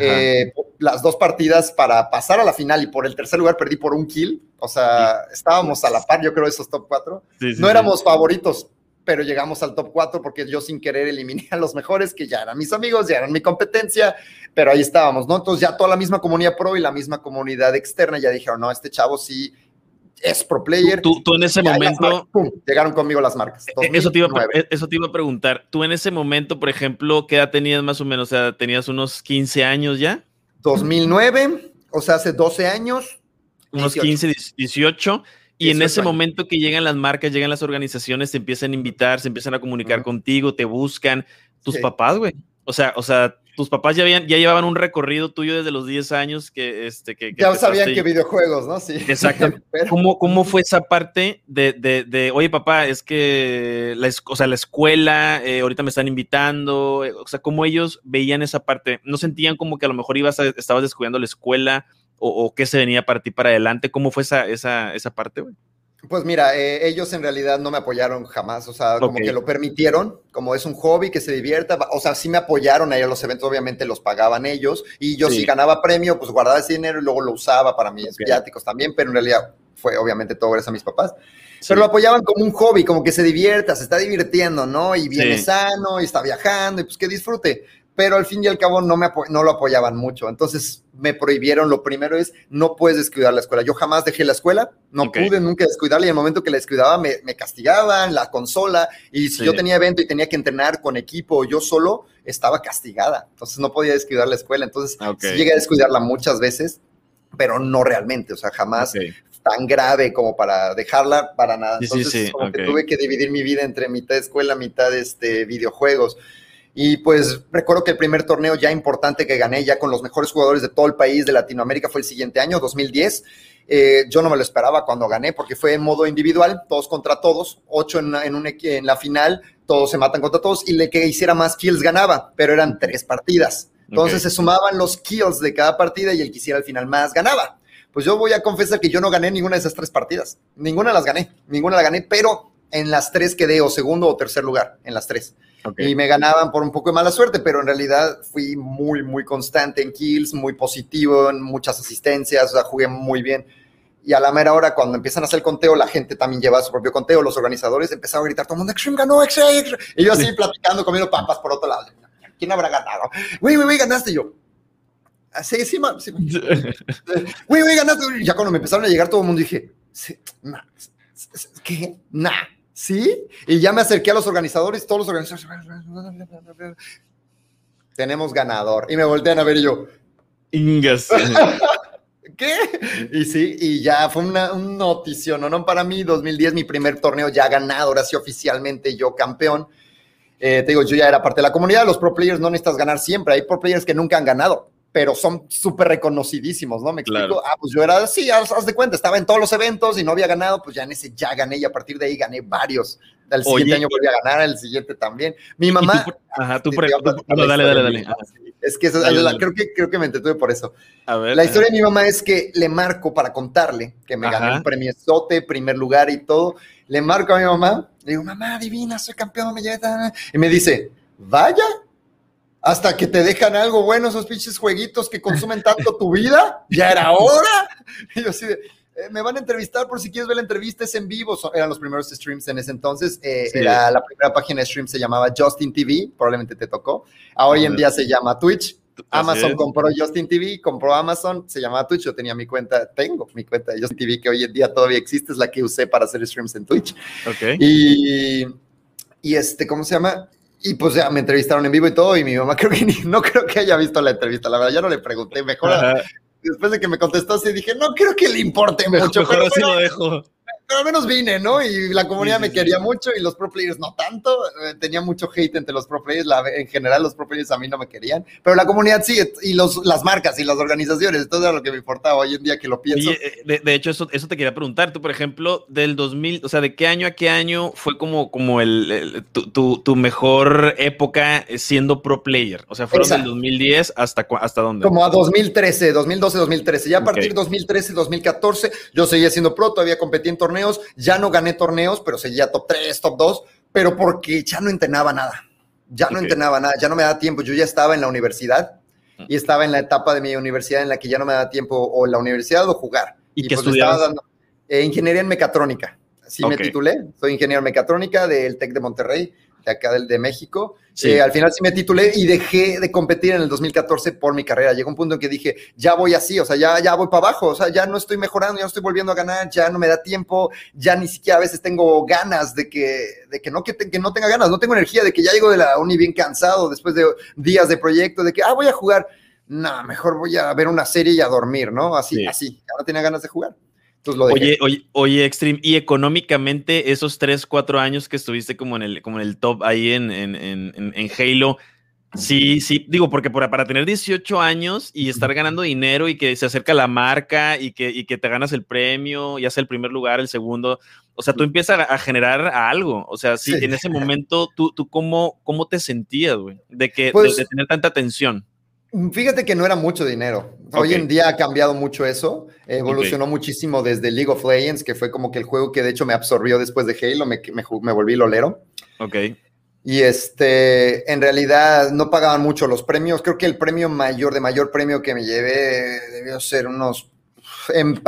Eh, las dos partidas para pasar a la final y por el tercer lugar perdí por un kill. O sea, estábamos a la par, yo creo, esos top cuatro. no éramos favoritos, pero llegamos al top cuatro porque yo sin querer eliminé a los mejores, que ya eran mis amigos, ya eran mi competencia, pero ahí estábamos, ¿no? Entonces ya toda la misma comunidad pro y la misma comunidad externa ya dijeron, no, este chavo sí es pro player. Tú, tú en ese momento. llegaron conmigo las marcas. E, eso te, iba, e, eso te, iba, a preguntar. Tú en ese momento, por ejemplo, ¿qué edad tenías más o menos? O sea, ¿tenías unos 15 años ya? 2009, o sea, hace 12 años. Unos 15, 18. Y en ese momento que llegan las marcas, llegan las organizaciones, te empiezan a invitar, se empiezan a comunicar contigo, te buscan. Tus papás, güey. O sea, o sea, tus papás ya, habían, ya llevaban un recorrido tuyo desde los 10 años que... Este, que, ya sabían que videojuegos, ¿no? Sí. Exacto. ¿Cómo, ¿Cómo, fue esa parte de, de, de, oye papá, es que la, o sea, la escuela, eh, ahorita me están invitando, eh, o sea, cómo ellos veían esa parte? ¿No sentían como que a lo mejor ibas a, estabas descuidando la escuela o, o, qué se venía para ti para adelante? ¿Cómo fue esa, esa, esa parte, güey? Pues mira, eh, ellos en realidad no me apoyaron jamás, o sea, como que lo permitieron, como es un hobby que se divierta, o sea, sí me apoyaron ahí a los eventos, obviamente los pagaban ellos, y yo si ganaba premio, pues guardaba ese dinero y luego lo usaba para mis viáticos también, pero en realidad fue obviamente todo gracias a mis papás. Pero lo apoyaban como un hobby, como que se divierta, se está divirtiendo, ¿no? Y viene sano, y está viajando, y pues que disfrute pero al fin y al cabo no, me no lo apoyaban mucho. Entonces me prohibieron, lo primero es, no puedes descuidar la escuela. Yo jamás dejé la escuela, no pude nunca descuidarla y el momento que la descuidaba me, me castigaban, la consola, y si yo tenía evento y tenía que entrenar con equipo yo solo, estaba castigada. Entonces no podía descuidar la escuela. Entonces sí llegué a descuidarla muchas veces, pero no realmente, o sea, jamás tan grave como para dejarla para nada. Entonces como que tuve que dividir mi vida entre mitad escuela, mitad este, videojuegos. Y pues recuerdo que el primer torneo ya importante que gané, ya con los mejores jugadores de todo el país de Latinoamérica, fue el siguiente año, 2010. Eh, yo no me lo esperaba cuando gané, porque fue en modo individual, todos contra todos, ocho en, en, un, en la final, todos se matan contra todos, y el que hiciera más kills ganaba, pero eran tres partidas. Entonces se sumaban los kills de cada partida y el que hiciera al final más ganaba. Pues yo voy a confesar que yo no gané ninguna de esas tres partidas. Ninguna las gané, ninguna la gané, pero en las tres quedé o segundo o tercer lugar, en las tres. Y me ganaban por un poco de mala suerte, pero en realidad fui muy, muy constante en kills, muy positivo, en muchas asistencias, o sea, jugué muy bien. Y a la mera hora, cuando empiezan a hacer el conteo, la gente también lleva su propio conteo, los organizadores empezaron a gritar, todo el mundo, Extreme ganó, Extreme, Y yo así platicando, comiendo papas por otro lado. ¿Quién habrá ganado? Güey, güey, güey, ganaste yo. Ah, sí, sí, sí. Güey, güey, ganaste. Y ya cuando me empezaron a llegar todo el mundo dije, ¿qué? Nah ¿Sí? Y ya me acerqué a los organizadores, todos los organizadores. Tenemos ganador. Y me voltean a ver y yo. Ingas. ¿Qué? Y sí, y ya fue una, notición, ¿no? Para mí, 2010, mi primer torneo ya ganado, ahora sí oficialmente yo campeón. Eh, te digo, yo ya era parte de la comunidad, los pro players no necesitas ganar siempre, hay pro players que nunca han ganado pero son súper reconocidísimos, ¿no? Me explico. Ah, pues yo era así, haz, de cuenta, estaba en todos los eventos y no había ganado, pues ya en ese ya gané y a partir de ahí gané varios. El siguiente año volví a ganar, el siguiente también. Mi mamá. ajá, tú, por, dale, dale, dale. Es que, eso, creo que creo que me entretuve por eso. A ver, la historia de mi mamá es que le marco para contarle que me gané un premio sote, primer lugar y todo. Le marco a mi mamá, le digo, mamá, divina, soy campeón, me lleva. Y me dice, vaya, hasta que te dejan algo bueno esos pinches jueguitos que consumen tanto tu vida, ya era hora. Y yo así de, eh, me van a entrevistar por si quieres ver la entrevista, es en vivo, eran los primeros streams en ese entonces, eh, era la primera página de stream se llamaba Justin TV, probablemente te tocó, hoy en día se llama Twitch, Amazon compró Justin TV, compró Amazon, se llamaba Twitch, yo tenía mi cuenta, tengo mi cuenta de Justin TV que hoy en día todavía existe, es la que usé para hacer streams en Twitch. Ok. Y, y este, ¿cómo se llama? Y pues ya me entrevistaron en vivo y todo, y mi mamá creo que no creo que haya visto la entrevista, la verdad, ya no le pregunté, mejor después de que me contestó así dije, no creo que le importe mucho. Mejor así lo dejo. Pero al menos vine, ¿no? Y la comunidad me quería mucho y los pro players no tanto. Eh, tenía mucho hate entre los pro players. en general, los pro players a mí no me querían, pero la comunidad sí, y los, las marcas y las organizaciones. Todo era lo que me importaba hoy en día que lo pienso. Eh, de, hecho, eso, eso te quería preguntar. Tú, por ejemplo, del 2000, o sea, ¿de qué año a qué año fue como, como el, tu, tu, mejor época siendo pro player? O sea, fueron del 2010 hasta, hasta dónde? Como a 2013, 2012, 2013. Ya a partir de 2013, 2014, yo seguía siendo pro, todavía competí en torneos, ya no gané torneos, pero seguía top 3, top 2, pero porque ya no entrenaba nada. Ya no entrenaba nada, ya no me daba tiempo. Yo ya estaba en la universidad y estaba en la etapa de mi universidad en la que ya no me daba tiempo o la universidad o jugar. ¿Y, qué pues estudiabas? Eh, ingeniería en mecatrónica. Sí me titulé, soy ingeniero en mecatrónica del TEC de Monterrey de acá del, de México. Eh, al final sí me titulé y dejé de competir en el 2014 por mi carrera. Llegó un punto en que dije, ya voy así, o sea, ya, ya voy para abajo, o sea, ya no estoy mejorando, ya no estoy volviendo a ganar, ya no me da tiempo, ya ni siquiera a veces tengo ganas de que, de que, no, que, que no tenga ganas, no tengo energía, de que ya llego de la uni bien cansado después de días de proyecto, de que, ah, voy a jugar. No, mejor voy a ver una serie y a dormir, ¿no? Así, así, ya no tenía ganas de jugar. Oye, oye, oye, Extreme, y económicamente esos 3, 4 años que estuviste como en el, como en el top ahí en, en, en, en Halo, sí, sí, digo, porque para, tener 18 años y estar ganando dinero y que se acerca la marca y que, y que te ganas el premio, ya sea el primer lugar, el segundo, o sea, tú empiezas a, generar algo, o sea, sí, en ese momento, ¿tú, tú cómo, cómo te sentías, güey? De, que, pues de tener tanta atención. Fíjate que no era mucho dinero. Hoy en día ha cambiado mucho eso. Evolucionó muchísimo desde League of Legends, que fue como que el juego que de hecho me absorbió después de Halo, me, me, me volví lolero. Ok. Y este, en realidad no pagaban mucho los premios. Creo que el premio mayor, de mayor premio que me llevé, debió ser unos en,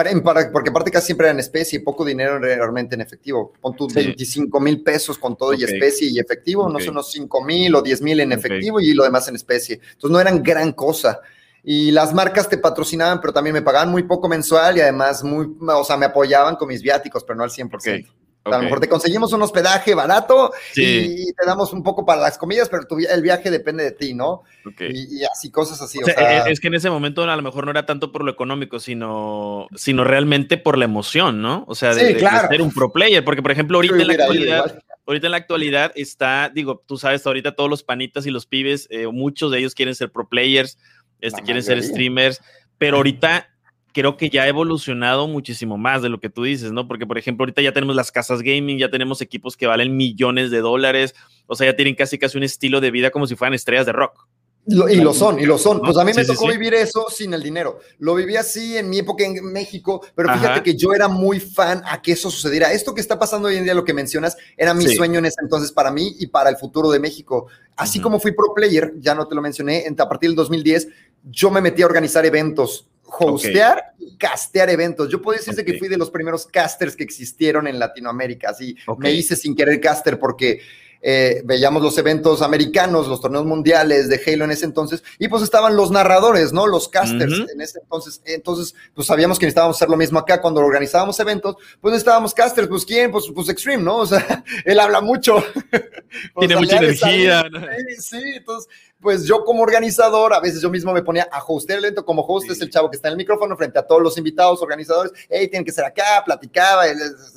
porque aparte casi siempre era en especie, poco dinero realmente en efectivo. Pon tus 25 mil pesos con todo y especie y efectivo, no son unos 5 mil o 10 mil en efectivo y lo demás en especie. Entonces no eran gran cosa. Y las marcas te patrocinaban, pero también me pagaban muy poco mensual y además muy, o sea, me apoyaban con mis viáticos, pero no al 100%. A lo mejor te conseguimos un hospedaje barato y te damos un poco para las comidas, pero el viaje depende de ti, ¿no? Y, así, cosas así. E, es que en ese momento a lo mejor no era tanto por lo económico, sino, sino realmente por la emoción, ¿no? O sea, de, ser un pro player, porque por ejemplo, ahorita en la actualidad... Ahorita en la actualidad está, digo, tú sabes, ahorita todos los panitas y los pibes, eh, muchos de ellos quieren ser pro players, este, quieren ser streamers, pero ahorita creo que ya ha evolucionado muchísimo más de lo que tú dices, ¿no? Porque, por ejemplo, ahorita ya tenemos las casas gaming, ya tenemos equipos que valen millones de dólares, o sea, ya tienen casi casi un estilo de vida como si fueran estrellas de rock. y lo son, y lo son. Pues a mí me tocó vivir eso sin el dinero. Lo viví así en mi época en México, pero fíjate que yo era muy fan a que eso sucediera. Esto que está pasando hoy en día, lo que mencionas, era mi sueño en ese entonces para mí y para el futuro de México. Así como fui pro player, ya no te lo mencioné, a partir del 2010, yo me metí a organizar eventos hostear y castear eventos. Yo puedo decirte que fui de los primeros casters que existieron en Latinoamérica. Así me hice sin querer caster porque eh, veíamos los eventos americanos, los torneos mundiales de Halo en ese entonces, y pues estaban los narradores, ¿no? Los casters en ese entonces. Entonces, pues sabíamos que necesitábamos hacer lo mismo acá cuando organizábamos eventos, pues necesitábamos casters, pues quién, pues, pues Extreme, ¿no? O sea, él habla mucho. Tiene mucha energía. Sí, sí, entonces pues yo como organizador, a veces yo mismo me ponía a hostear el evento, como host es el chavo que está en el micrófono frente a todos los invitados, organizadores, hey, tienen que ser acá, platicaba,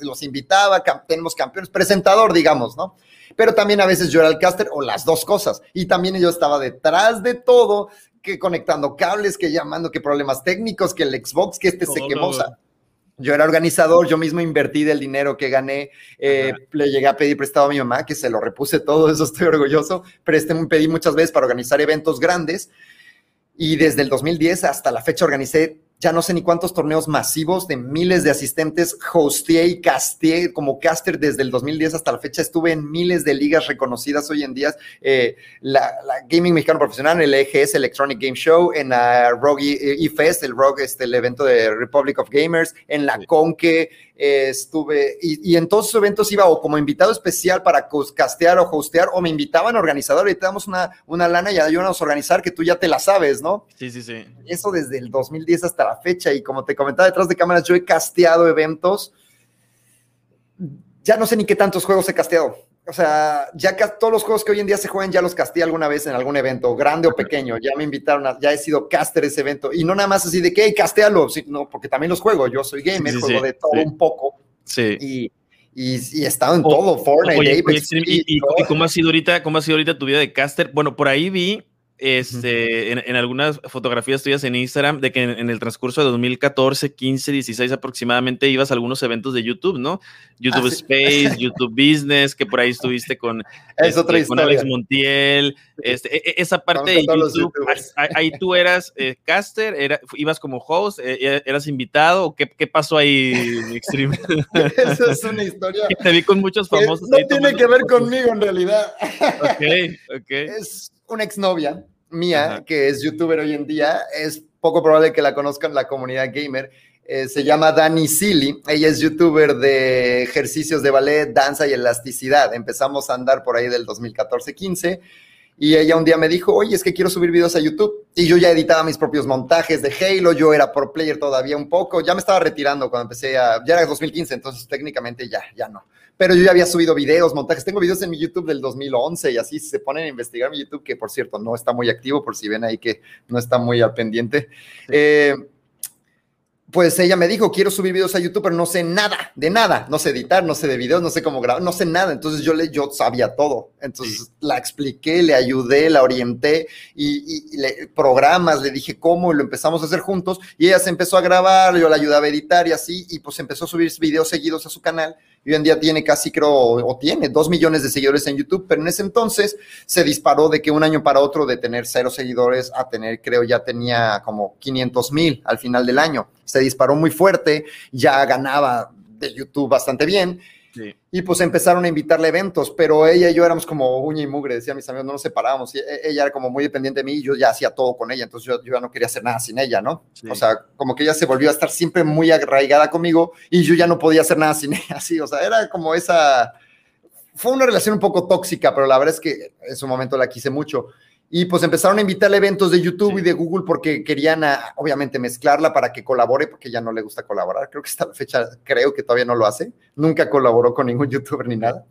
los invitaba, tenemos campeones, presentador, digamos, ¿no? Pero también a veces yo era el caster o las dos cosas, y también yo estaba detrás de todo, que conectando cables, que llamando, que problemas técnicos, que el Xbox, que este se quemó, yo era organizador, yo mismo invertí del dinero que gané, eh, le llegué a pedir prestado a mi mamá, que se lo repuse todo, eso estoy orgulloso, presté, pedí muchas veces para organizar eventos grandes y desde el 2010 hasta la fecha organicé ya no sé ni cuántos torneos masivos de miles de asistentes, hosteé y casté como caster desde el 2010 hasta la fecha. Estuve en miles de ligas reconocidas hoy en día. Eh, la, Gaming Mexicano Profesional, el EGS Electronic Game Show, en la Rogue E-Fest, el Rogue, este, el evento de Republic of Gamers, en la Conque, eh, estuve, y, en todos esos eventos iba o como invitado especial para castear o hostear, o me invitaban a organizador y te damos una, una lana y ayúdanos a organizar que tú ya te la sabes, ¿no? Sí, sí, sí. Eso desde el 2010 hasta la fecha, y como te comentaba detrás de cámaras, yo he casteado eventos, ya no sé ni qué tantos juegos he casteado o sea, ya todos los juegos que hoy en día se juegan ya los casté alguna vez en algún evento, grande o pequeño. Ya me invitaron, a, ya he sido caster ese evento. Y no nada más así de que, hey, castéalo, no, porque también los juego. Yo soy gamer, juego de todo un poco. Sí. Y, y, he estado en todo, Fortnite, y, cómo ha sido ahorita, cómo ha sido ahorita tu vida de caster? Bueno, por ahí vi este, en, algunas fotografías tuyas en Instagram de que en, el transcurso de 2014, 15, 16 aproximadamente ibas a algunos eventos de YouTube, ¿no? YouTube ah, Space, YouTube Business, que por ahí estuviste con, es otra este, con Alex Montiel. Este, e, e, esa parte de YouTube, ahí, tú eras eh, caster, era, ibas como host, eh, eras invitado, ¿qué, qué pasó ahí, Extreme? Esa es una historia. Te vi con muchos famosos. No tiene que ver conmigo en realidad. Ok, ok. Es una exnovia mía, que es youtuber hoy en día, es poco probable que la conozcan la comunidad gamer. Eh, se llama Dani Silly. Ella es youtuber de ejercicios de ballet, danza y elasticidad. Empezamos a andar por ahí del 2014-15 y ella un día me dijo, oye, es que quiero subir videos a YouTube. Y yo ya editaba mis propios montajes de Halo, yo era por player todavía un poco, ya me estaba retirando cuando empecé a, ya era 2015, entonces técnicamente ya, ya no. Pero yo ya había subido videos, montajes, tengo videos en mi YouTube del 2011 y así se ponen a investigar mi YouTube, que por cierto no está muy activo, por si ven ahí que no está muy al pendiente. Eh, pues ella me dijo, quiero subir videos a YouTube, pero no sé nada, de nada, no sé editar, no sé de videos, no sé cómo grabar, no sé nada. Entonces yo, le, yo sabía todo. Entonces la expliqué, le ayudé, la orienté y, le, programas, le dije cómo y lo empezamos a hacer juntos. Y ella se empezó a grabar, yo la ayudaba a editar y así, y pues empezó a subir videos seguidos a su canal hoy en día tiene casi, creo, o tiene dos millones de seguidores en YouTube, pero en ese entonces se disparó de que un año para otro de tener cero seguidores a tener, creo, ya tenía como 500 mil al final del año. Se disparó muy fuerte, ya ganaba de YouTube bastante bien y pues empezaron a invitarle eventos, pero ella y yo éramos como uña y mugre, decía mis amigos, no nos separábamos. Y e, ella era como muy dependiente de mí y yo ya hacía todo con ella, entonces yo, yo ya no quería hacer nada sin ella, ¿no? O sea, como que ella se volvió a estar siempre muy arraigada conmigo y yo ya no podía hacer nada sin ella, así, o sea, era como esa. Fue una relación un poco tóxica, pero la verdad es que en su momento la quise mucho. Y pues empezaron a invitarle eventos de YouTube y de Google porque querían, ah, obviamente, mezclarla para que colabore, porque ya no le gusta colaborar. Creo que esta fecha, creo que todavía no lo hace. Nunca colaboró con ningún youtuber ni nada.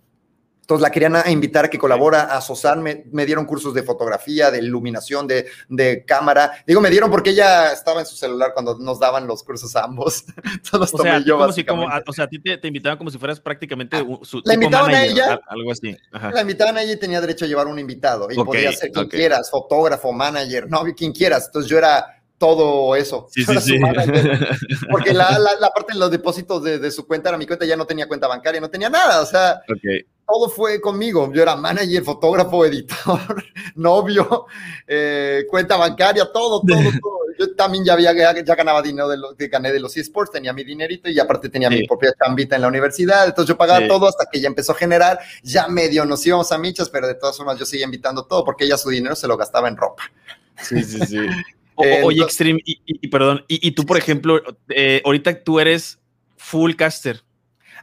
Entonces la querían invitar a que colabora a Sosan, me, dieron cursos de fotografía, de iluminación, de, de, cámara. Digo, me dieron porque ella estaba en su celular cuando nos daban los cursos a ambos. Todos o sea, yo, como si, como, o sea, a ti te, invitaban como si fueras prácticamente ah, su La invitaban a ella. Algo así. La invitaban a ella y tenía derecho a llevar un invitado. Y podía ser quien quieras, fotógrafo, manager, no, quien quieras. Entonces yo era todo eso. Sí, sí, sí. Porque la, la, parte de los depósitos de, de, su cuenta era mi cuenta, ya no tenía cuenta bancaria, no tenía nada. O sea, okay todo fue conmigo. Yo era manager, fotógrafo, editor, novio, eh, cuenta bancaria, todo, todo, todo. Yo también ya, había, ya ganaba dinero de lo que gané de los esports, tenía mi dinerito y aparte tenía mi propia chambita en la universidad. Entonces yo pagaba todo hasta que ya empezó a generar. Ya medio nos íbamos a michas, pero de todas formas yo seguía invitando todo porque ella su dinero se lo gastaba en ropa. Sí, sí, sí. Oye, Extreme, y, perdón, y, tú, por ejemplo, eh, ahorita tú eres full caster.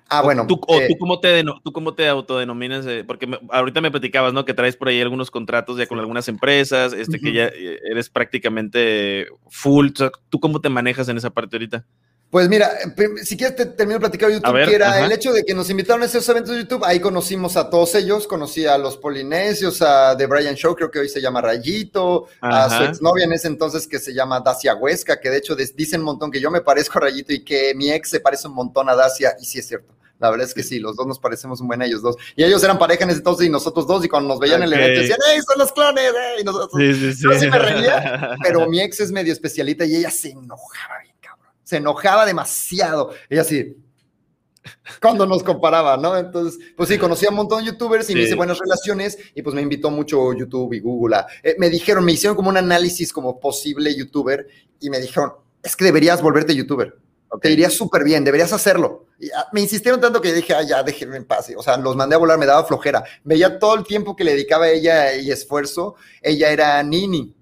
Ah, bueno. ¿Tú, o tú, eh, cómo te, tú cómo te autodenominas? Eh, porque ahorita me platicabas, ¿no? Que traes por ahí algunos contratos ya con algunas empresas, este, que ya eh, eres prácticamente full. ¿Tú cómo te manejas en esa parte ahorita? Pues mira, si quieres te termino de platicar YouTube, que era el hecho de que nos invitaron a esos eventos de YouTube, ahí conocimos a todos ellos, conocí a los polinesios, a The Brian Show, creo que hoy se llama Rayito, a su exnovia en ese entonces que se llama Dacia Huesca, que de hecho dicen un montón que yo me parezco a Rayito y que mi ex se parece un montón a Dacia, y sí es cierto. La verdad es que sí, los dos nos parecemos un buen a ellos dos. Y ellos eran pareja en ese entonces y nosotros dos, y cuando nos veían en el evento decían, ¡Ey, son los clones! Y nosotros, sí, sí, sí. Yo sí me reía, pero mi ex es medio especialita y ella se enojaba. Se enojaba demasiado. Ella sí, cuando nos comparaba, ¿no? Entonces, pues sí, conocí a un montón de youtubers y me hice buenas relaciones y pues me invitó mucho YouTube y Google. Eh, me dijeron, me hicieron como un análisis como posible youtuber y me dijeron, es que deberías volverte youtuber. Te iría súper bien, deberías hacerlo. Ah, me insistieron tanto que dije, ah, ya, déjenme en paz. O sea, los mandé a volar, me daba flojera. Veía todo el tiempo que le dedicaba a ella y esfuerzo. Ella era nini.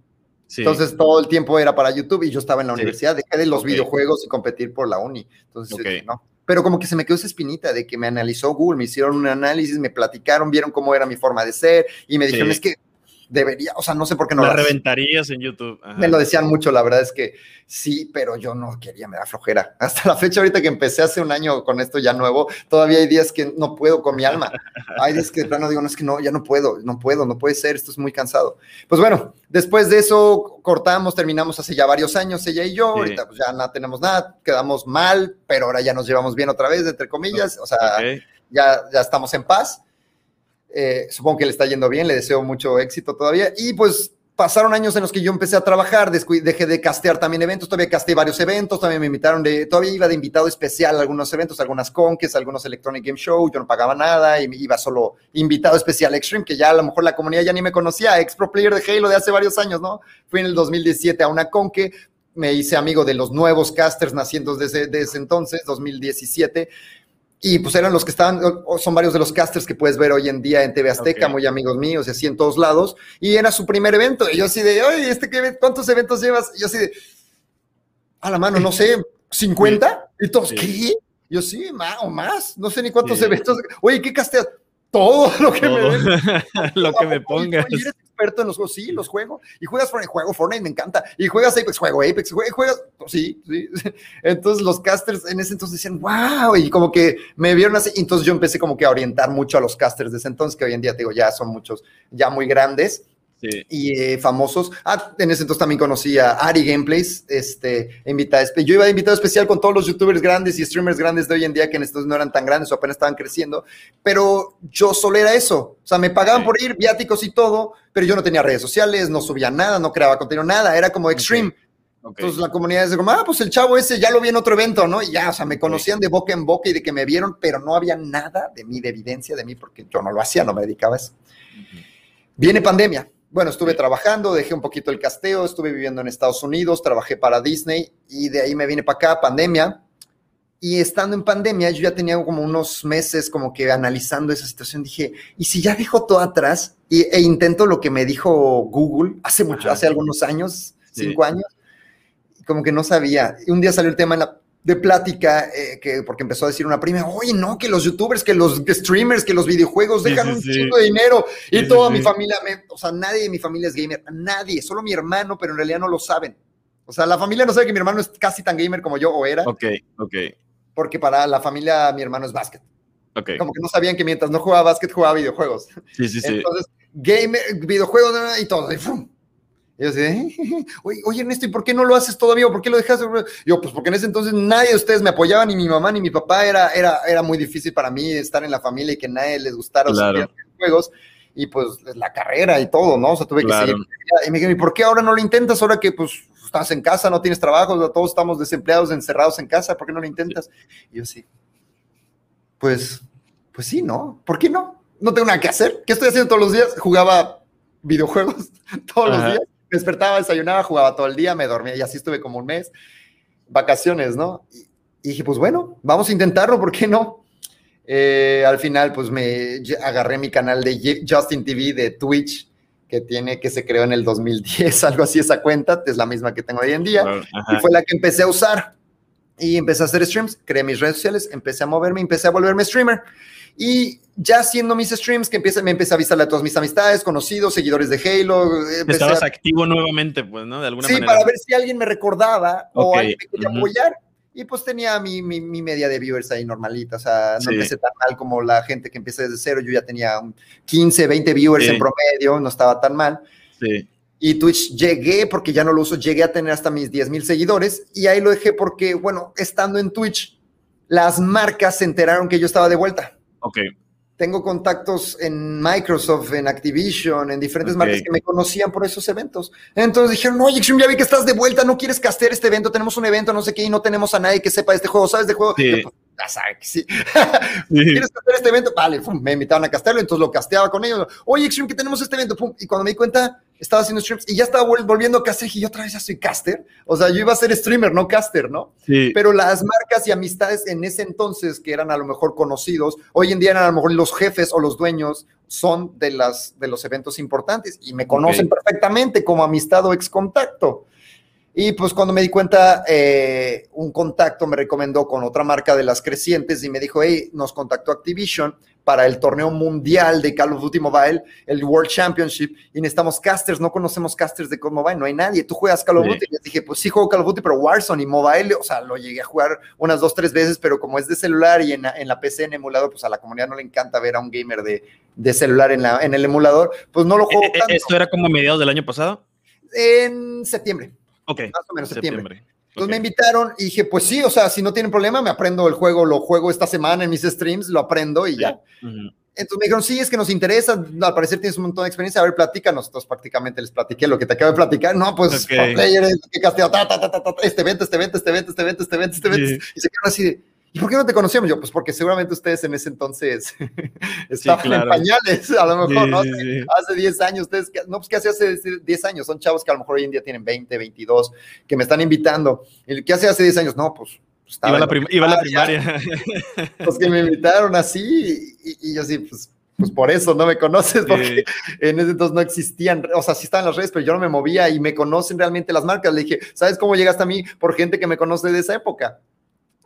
Entonces, todo el tiempo era para YouTube y yo estaba en la universidad. Dejé de los videojuegos y competir por la uni. Entonces, no. Pero como que se me quedó esa espinita de que me analizó Google, me hicieron un análisis, me platicaron, vieron cómo era mi forma de ser y me dijeron, es que debería, o sea, no sé por qué no. La reventarías en YouTube. Me lo decían mucho, la verdad es que sí, pero yo no quería, me da flojera. Hasta la fecha, ahorita que empecé hace un año con esto ya nuevo, todavía hay días que no puedo con mi alma. Hay días que de plano digo, no, es que no, ya no puedo, no puedo, no puede ser, esto es muy cansado. Pues bueno, después de eso cortamos, terminamos hace ya varios años, ella y yo, ahorita pues ya no tenemos nada, quedamos mal, pero ahora ya nos llevamos bien otra vez, entre comillas, o sea, ya, ya estamos en paz. Eh, supongo que le está yendo bien, le deseo mucho éxito todavía. Y pues pasaron años en los que yo empecé a trabajar, dejé de castear también eventos, todavía casteé varios eventos, también me invitaron de, todavía iba de invitado especial a algunos eventos, algunas conques, algunos Electronic Game Show, yo no pagaba nada y iba solo invitado especial Extreme, que ya a lo mejor la comunidad ya ni me conocía, ex pro player de Halo de hace varios años, ¿no? Fui en el 2017 a una conque, me hice amigo de los nuevos casters naciendo desde, desde entonces, 2017, y pues eran los que estaban, son varios de los casters que puedes ver hoy en día en TV Azteca, muy amigos míos, y así en todos lados. Y era su primer evento. Y yo así de, oye, ¿este qué, ¿cuántos eventos llevas? Y yo así de, a la mano, no sé, 50. Y todos, ¿qué? Yo sí, más o más, no sé ni cuántos eventos. Oye, ¿qué casteas? Todo lo que me lo que me pongas experto en los juegos, sí, los juego. Y juegas Fortnite, juego Fortnite, me encanta. Y juegas Apex, juego Apex, juegas, sí, sí. Entonces los casters en ese entonces decían, wow, y como que me vieron así. Entonces yo empecé como que a orientar mucho a los casters de ese entonces, que hoy en día, te digo, ya son muchos, ya muy grandes y eh, famosos. Ah, en ese entonces también conocí a Ari Gameplays, este, invitada, yo iba de invitado especial con todos los youtubers grandes y streamers grandes de hoy en día que en estos no eran tan grandes o apenas estaban creciendo, pero yo solo era eso, o sea, me pagaban por ir, viáticos y todo, pero yo no tenía redes sociales, no subía nada, no creaba contenido, nada, era como extreme. Entonces la comunidad es como, ah, pues el chavo ese ya lo vi en otro evento, ¿no? Y ya, o sea, me conocían de boca en boca y de que me vieron, pero no había nada de mí, de evidencia de mí, porque yo no lo hacía, no me dedicaba a eso. Viene pandemia, bueno, estuve trabajando, dejé un poquito el casteo, estuve viviendo en Estados Unidos, trabajé para Disney y de ahí me vine para acá, pandemia. Y estando en pandemia, yo ya tenía como unos meses como que analizando esa situación, dije, ¿y si ya dejo todo atrás y, e intento lo que me dijo Google hace mucho, hace algunos años, cinco años? Como que no sabía. Y un día salió el tema en la, de plática, eh, que, porque empezó a decir una prima, oye, no, que los youtubers, que los streamers, que los videojuegos dejan un chingo de dinero y toda mi familia, o sea, nadie de mi familia es gamer, nadie, solo mi hermano, pero en realidad no lo saben. O sea, la familia no sabe que mi hermano es casi tan gamer como yo o era. Ok, ok. Porque para la familia mi hermano es básquet. Ok. Como que no sabían que mientras no jugaba básquet jugaba videojuegos. Sí, sí, sí. Entonces, gamer, videojuegos y todo. Y y yo así, oye, oye, Ernesto, ¿y por qué no lo haces todavía? ¿Por qué lo dejas? Yo, pues porque en ese entonces nadie de ustedes me apoyaba, ni mi mamá ni mi papá. Era, era, era muy difícil para mí estar en la familia y que nadie les gustara los juegos. Y pues la carrera y todo, ¿no? O sea, tuve que seguir. Y me dijeron, ¿y por qué ahora no lo intentas? Ahora que pues estás en casa, no tienes trabajo, todos estamos desempleados, encerrados en casa, ¿por qué no lo intentas? Y yo sí. Pues, pues sí, ¿no? ¿Por qué no? No tengo nada que hacer. ¿Qué estoy haciendo todos los días? Jugaba videojuegos todos los días despertaba, desayunaba, jugaba todo el día, me dormía y así estuve como un mes, vacaciones, ¿no? Y, dije, pues bueno, vamos a intentarlo, ¿por qué no? Eh, al final, pues me agarré mi canal de Justin TV de Twitch, que tiene, que se creó en el 2010, algo así esa cuenta, es la misma que tengo hoy en día, y fue la que empecé a usar. Y empecé a hacer streams, creé mis redes sociales, empecé a moverme, empecé a volverme streamer. Y ya haciendo mis streams, que empieza, me empecé a avisarle a todas mis amistades, conocidos, seguidores de Halo. Estabas activo nuevamente, pues, ¿no? De alguna manera. Sí, para ver si alguien me recordaba o alguien me quería apoyar. Y pues tenía mi, mi, media de viewers ahí normalita, o sea, no empecé tan mal como la gente que empieza desde cero, yo ya tenía 15, 20 viewers en promedio, no estaba tan mal. Sí. Y Twitch llegué, porque ya no lo uso, llegué a tener hasta mis 10 mil seguidores y ahí lo dejé porque, bueno, estando en Twitch, las marcas se enteraron que yo estaba de vuelta. Ok. Tengo contactos en Microsoft, en Activision, en diferentes marcas que me conocían por esos eventos. Entonces dijeron, oye, ya vi que estás de vuelta, no quieres castear este evento, tenemos un evento, no sé qué, y no tenemos a nadie que sepa de este juego, ¿sabes de juego? Sí. Ya sabes que sí. ¿Quieres castear este evento? Vale, me invitaron a castearlo, entonces lo casteaba con ellos. Oye, Extreme, que tenemos este evento. Pum. Y cuando me di cuenta, estaba haciendo streams y ya estaba volviendo a caster y yo otra vez ya soy caster. O sea, yo iba a ser streamer, no caster, ¿no? Sí. Pero las marcas y amistades en ese entonces, que eran a lo mejor conocidos, hoy en día eran a lo mejor los jefes o los dueños, son de, las, de los eventos importantes y me conocen perfectamente como amistad o ex contacto. Y pues cuando me di cuenta, eh, un contacto me recomendó con otra marca de las crecientes y me dijo, hey, nos contactó Activision para el torneo mundial de Call of Duty Mobile, el World Championship, y necesitamos casters, no conocemos casters de Call Mobile, no hay nadie, tú juegas Call of Duty, y les dije, pues sí juego Call of Duty, pero Warzone y Mobile, o sea, lo llegué a jugar unas dos, tres veces, pero como es de celular y en, la PC en emulador, pues a la comunidad no le encanta ver a un gamer de, de celular en, la, en el emulador, pues no lo juego eh, eh, tanto. ¿Esto era como a mediados del año pasado? En septiembre. Ok. Más o menos septiembre. Entonces me invitaron y dije, pues sí, o sea, si no tienen problema, me aprendo el juego, lo juego esta semana en mis streams, lo aprendo y ya. Entonces me dijeron, sí, es que nos interesa, al parecer tienes un montón de experiencia, a ver, platícanos. Entonces prácticamente les platiqué lo que te acabo de platicar. No, pues, player, ta, ta, ta, ta, este evento, este evento, este evento, este evento, este evento, este. Y se quedaron así de, ¿y por qué no te conocíamos? Yo, pues porque seguramente ustedes en ese entonces estaban en pañales, a lo mejor, ¿no? Hace 10 años, ustedes, no, pues ¿qué hace hace 10 años? Son chavos que a lo mejor hoy en día tienen 20, 22, que me están invitando. ¿Qué hace hace 10 años? No, pues... pues iba, la iba a la primaria. Pues que me invitaron así y, y yo sí, pues pues por eso no me conoces, porque en ese entonces no existían, o sea, sí estaban las redes, pero yo no me movía y me conocen realmente las marcas. Le dije, ¿sabes cómo llegaste a mí? Por gente que me conoce de esa época.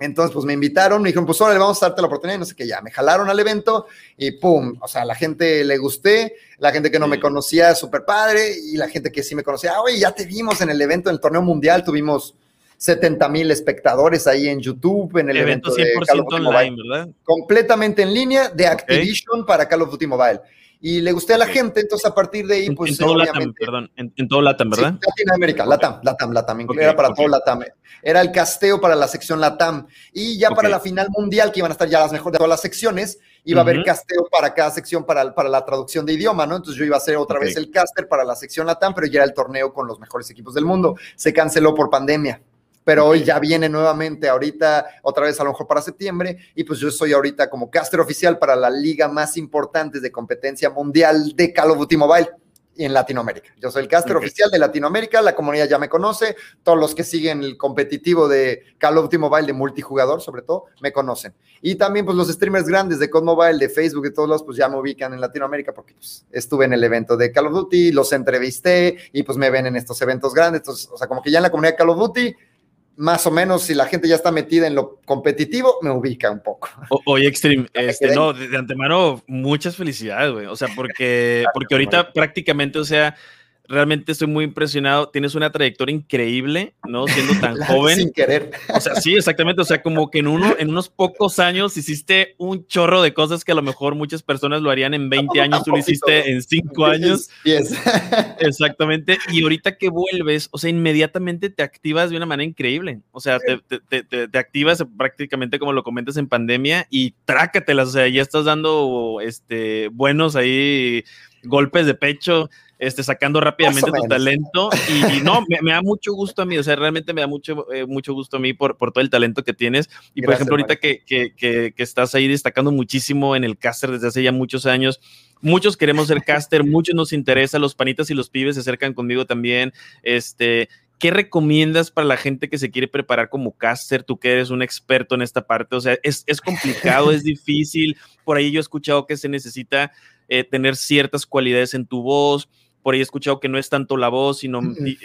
Entonces, pues me invitaron, me dijeron, pues ahora le vamos a darte la oportunidad, y no sé qué, ya me jalaron al evento y pum, o sea, la gente le gusté, la gente que no me conocía, súper padre, y la gente que sí me conocía, oye, ya te vimos en el evento, en el torneo mundial, tuvimos 70 mil espectadores ahí en YouTube, en el evento, de Call of Duty online, ¿verdad? Completamente en línea de Activision para Call of Duty Mobile y le gusté a la gente, entonces a partir de ahí, pues. En, todo Latam, perdón, en, todo Latam, ¿verdad? Sí, Latinoamérica, Latam, Latam, Latam, era para todo Latam. Era el casteo para la sección Latam. Y ya para la final mundial, que iban a estar ya las mejores de todas las secciones, iba a haber casteo para cada sección para, para la traducción de idioma, ¿no? Entonces yo iba a hacer otra vez el caster para la sección Latam, pero ya era el torneo con los mejores equipos del mundo. Se canceló por pandemia pero hoy ya viene nuevamente ahorita, otra vez a lo mejor para septiembre, y pues yo soy ahorita como caster oficial para la liga más importante de competencia mundial de Call of Duty Mobile en Latinoamérica. Yo soy el caster oficial de Latinoamérica, la comunidad ya me conoce, todos los que siguen el competitivo de Call of Duty Mobile de multijugador, sobre todo, me conocen. Y también pues los streamers grandes de COD Mobile, de Facebook y todos los, pues ya me ubican en Latinoamérica porque pues, estuve en el evento de Call of Duty, los entrevisté y pues me ven en estos eventos grandes. Entonces, o sea, como que ya en la comunidad de Call of Duty más o menos, si la gente ya está metida en lo competitivo, me ubica un poco. oye, Extreme, este, no, de, antemano, muchas felicidades, güey. O sea, porque, porque ahorita prácticamente, o sea, realmente estoy muy impresionado. Tienes una trayectoria increíble, ¿no? Siendo tan joven. Sin querer. O sea, sí, exactamente. O sea, como que en, uno, en unos pocos años hiciste un chorro de cosas que a lo mejor muchas personas lo harían en 20 años, tú lo hiciste en 5 años. Exactamente. Y ahorita que vuelves, o sea, inmediatamente te activas de una manera increíble. O sea, te, te, te, te, activas prácticamente como lo comentas en pandemia y trácatelas. O sea, ya estás dando este, buenos ahí golpes de pecho este, sacando rápidamente tu talento. Y, no, me, da mucho gusto a mí, o sea, realmente me da mucho, eh, mucho gusto a mí por, por todo el talento que tienes. Y por ejemplo, ahorita que, que, que, estás ahí destacando muchísimo en el caster desde hace ya muchos años. Muchos queremos ser caster, muchos nos interesa, los panitas y los pibes se acercan conmigo también. Este, ¿qué recomiendas para la gente que se quiere preparar como caster? Tú que eres un experto en esta parte, o sea, es, es complicado, es difícil. Por ahí yo he escuchado que se necesita eh, tener ciertas cualidades en tu voz, por ahí he escuchado que no es tanto la voz, sino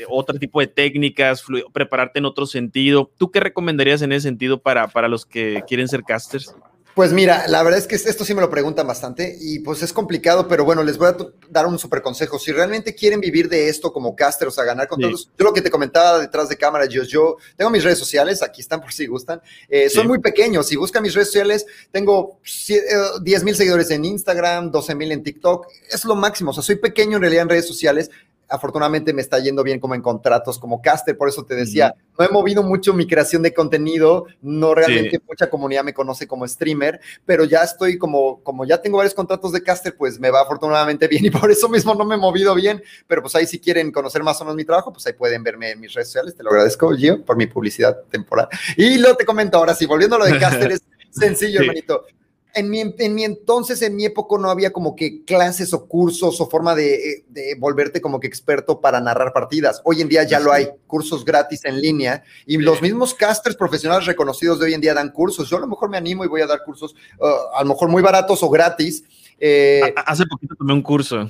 otro tipo de técnicas, prepararte en otro sentido. ¿Tú qué recomendarías en ese sentido para, para los que quieren ser casters? Pues mira, la verdad es que esto sí me lo preguntan bastante y pues es complicado, pero bueno, les voy a dar un super consejo. Si realmente quieren vivir de esto como caster, o sea, ganar con todos, yo lo que te comentaba detrás de cámara, yo, yo tengo mis redes sociales, aquí están por si gustan, eh, son muy pequeños, si buscan mis redes sociales, tengo 10 eh, mil seguidores en Instagram, 12 mil en TikTok, es lo máximo, o sea, soy pequeño en realidad en redes sociales, afortunadamente me está yendo bien como en contratos, como caster, por eso te decía, no he movido mucho mi creación de contenido, no realmente mucha comunidad me conoce como streamer, pero ya estoy como, como ya tengo varios contratos de caster, pues me va afortunadamente bien y por eso mismo no me he movido bien, pero pues ahí si quieren conocer más o menos mi trabajo, pues ahí pueden verme en mis redes sociales, te lo agradezco, Gio, por mi publicidad temporal. Y lo te comento ahora sí, volviendo a lo de caster, es sencillo, hermanito en mi, en mi, entonces, en mi época, no había como que clases o cursos o forma de, de, volverte como que experto para narrar partidas. Hoy en día ya lo hay, cursos gratis en línea y los mismos casters profesionales reconocidos de hoy en día dan cursos. Yo a lo mejor me animo y voy a dar cursos, uh, a lo mejor muy baratos o gratis. Eh, Hace poquito tomé un curso.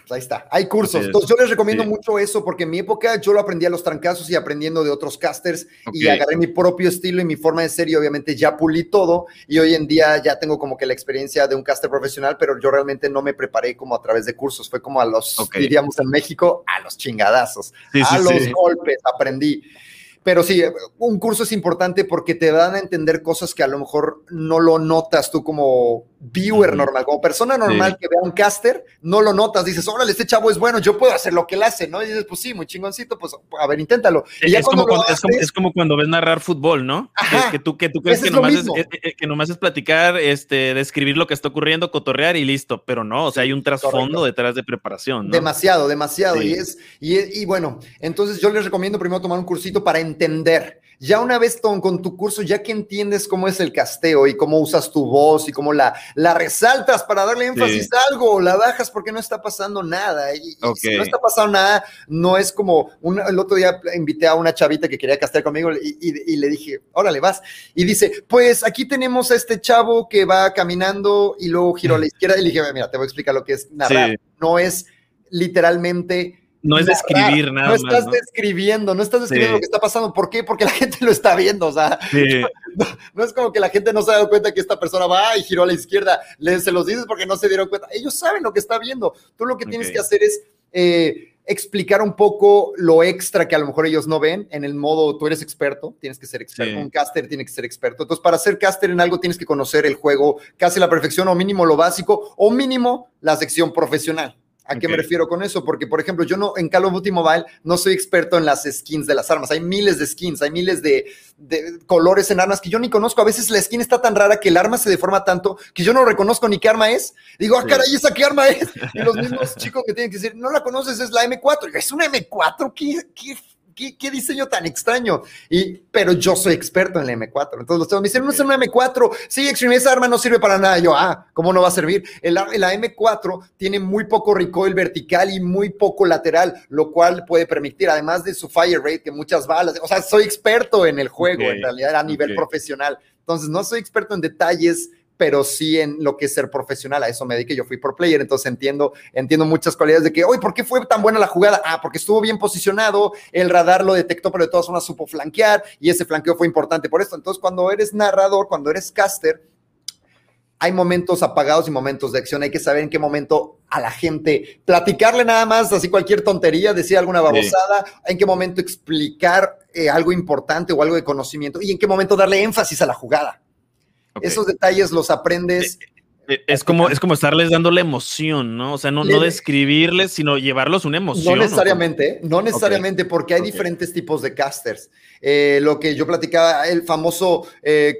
Pues ahí está, hay cursos. Entonces yo les recomiendo mucho eso porque en mi época yo lo aprendí a los trancazos y aprendiendo de otros casters y agarré mi propio estilo y mi forma de ser y obviamente ya pulí todo y hoy en día ya tengo como que la experiencia de un caster profesional, pero yo realmente no me preparé como a través de cursos, fue como a los, diríamos en México, a los chingadazos, a los golpes aprendí. Pero sí, un curso es importante porque te dan a entender cosas que a lo mejor no lo notas tú como viewer normal, como persona normal que vea un caster, no lo notas, dices, órale, este chavo es bueno, yo puedo hacer lo que él hace, ¿no? Y dices, pues sí, muy chingoncito, pues a ver, inténtalo. es, como cuando, es, como, cuando ves narrar fútbol, ¿no? que, tú, que tú crees que nomás es, eh, eh, que nomás es platicar, este, describir lo que está ocurriendo, cotorrear y listo, pero no, o sea, hay un trasfondo detrás de preparación. ¿no? Demasiado, demasiado. Y, es, y, y bueno, entonces yo les recomiendo primero tomar un cursito para entender ya una vez con, tu curso, ya que entiendes cómo es el casteo y cómo usas tu voz y cómo la, la resaltas para darle énfasis a algo, la bajas porque no está pasando nada. Y, si no está pasando nada, no es como, el otro día invité a una chavita que quería castear conmigo y, le dije, órale, vas. Y dice, pues aquí tenemos a este chavo que va caminando y luego giró a la izquierda y le dije, mira, te voy a explicar lo que es narrar. No es literalmente no es describir nada. No estás describiendo, no estás describiendo lo que está pasando. ¿Por qué? Porque la gente lo está viendo. O sea, no, es como que la gente no se ha dado cuenta que esta persona va y giró a la izquierda. Le, se los dices porque no se dieron cuenta. Ellos saben lo que está viendo. Tú lo que tienes que hacer es eh, explicar un poco lo extra que a lo mejor ellos no ven en el modo, tú eres experto, tienes que ser experto. Un caster tiene que ser experto. Entonces, para ser caster en algo tienes que conocer el juego casi a la perfección o mínimo lo básico o mínimo la sección profesional. ¿A qué me refiero con eso? Porque, por ejemplo, yo no en Call of Duty Mobile no soy experto en las skins de las armas. Hay miles de skins, hay miles de, colores en armas que yo ni conozco. A veces la skin está tan rara que el arma se deforma tanto que yo no reconozco ni qué arma es. Digo, ah, caray, ¿esa qué arma es? Y los mismos chicos que tienen que decir, no la conoces, es la M4. ¿Es una M4? ¿Qué, qué ¿Qué, diseño tan extraño. Y, pero yo soy experto en la M4. Entonces los tengo, me dicen, no es una M4. Sí, Extreme, esa arma no sirve para nada. yo, ah, ¿cómo no va a servir? El, la M4 tiene muy poco recoil vertical y muy poco lateral, lo cual puede permitir, además de su fire rate, que muchas balas, o sea, soy experto en el juego, en realidad, a nivel profesional. Entonces, no soy experto en detalles pero sí en lo que es ser profesional. A eso me dediqué, yo fui por player, entonces entiendo, entiendo muchas cualidades de que, oye, ¿por qué fue tan buena la jugada? Ah, porque estuvo bien posicionado, el radar lo detectó, pero de todas formas supo flanquear y ese flanqueo fue importante por esto. Entonces, cuando eres narrador, cuando eres caster, hay momentos apagados y momentos de acción. Hay que saber en qué momento a la gente platicarle nada más, así cualquier tontería, decir alguna babosada, en qué momento explicar eh, algo importante o algo de conocimiento y en qué momento darle énfasis a la jugada. Esos detalles los aprendes. Eh, eh, es como, es como estarles dando la emoción, ¿no? O sea, no, no describirles, sino llevarlos una emoción. No necesariamente, no necesariamente, porque hay diferentes tipos de casters. Eh, lo que yo platicaba, el famoso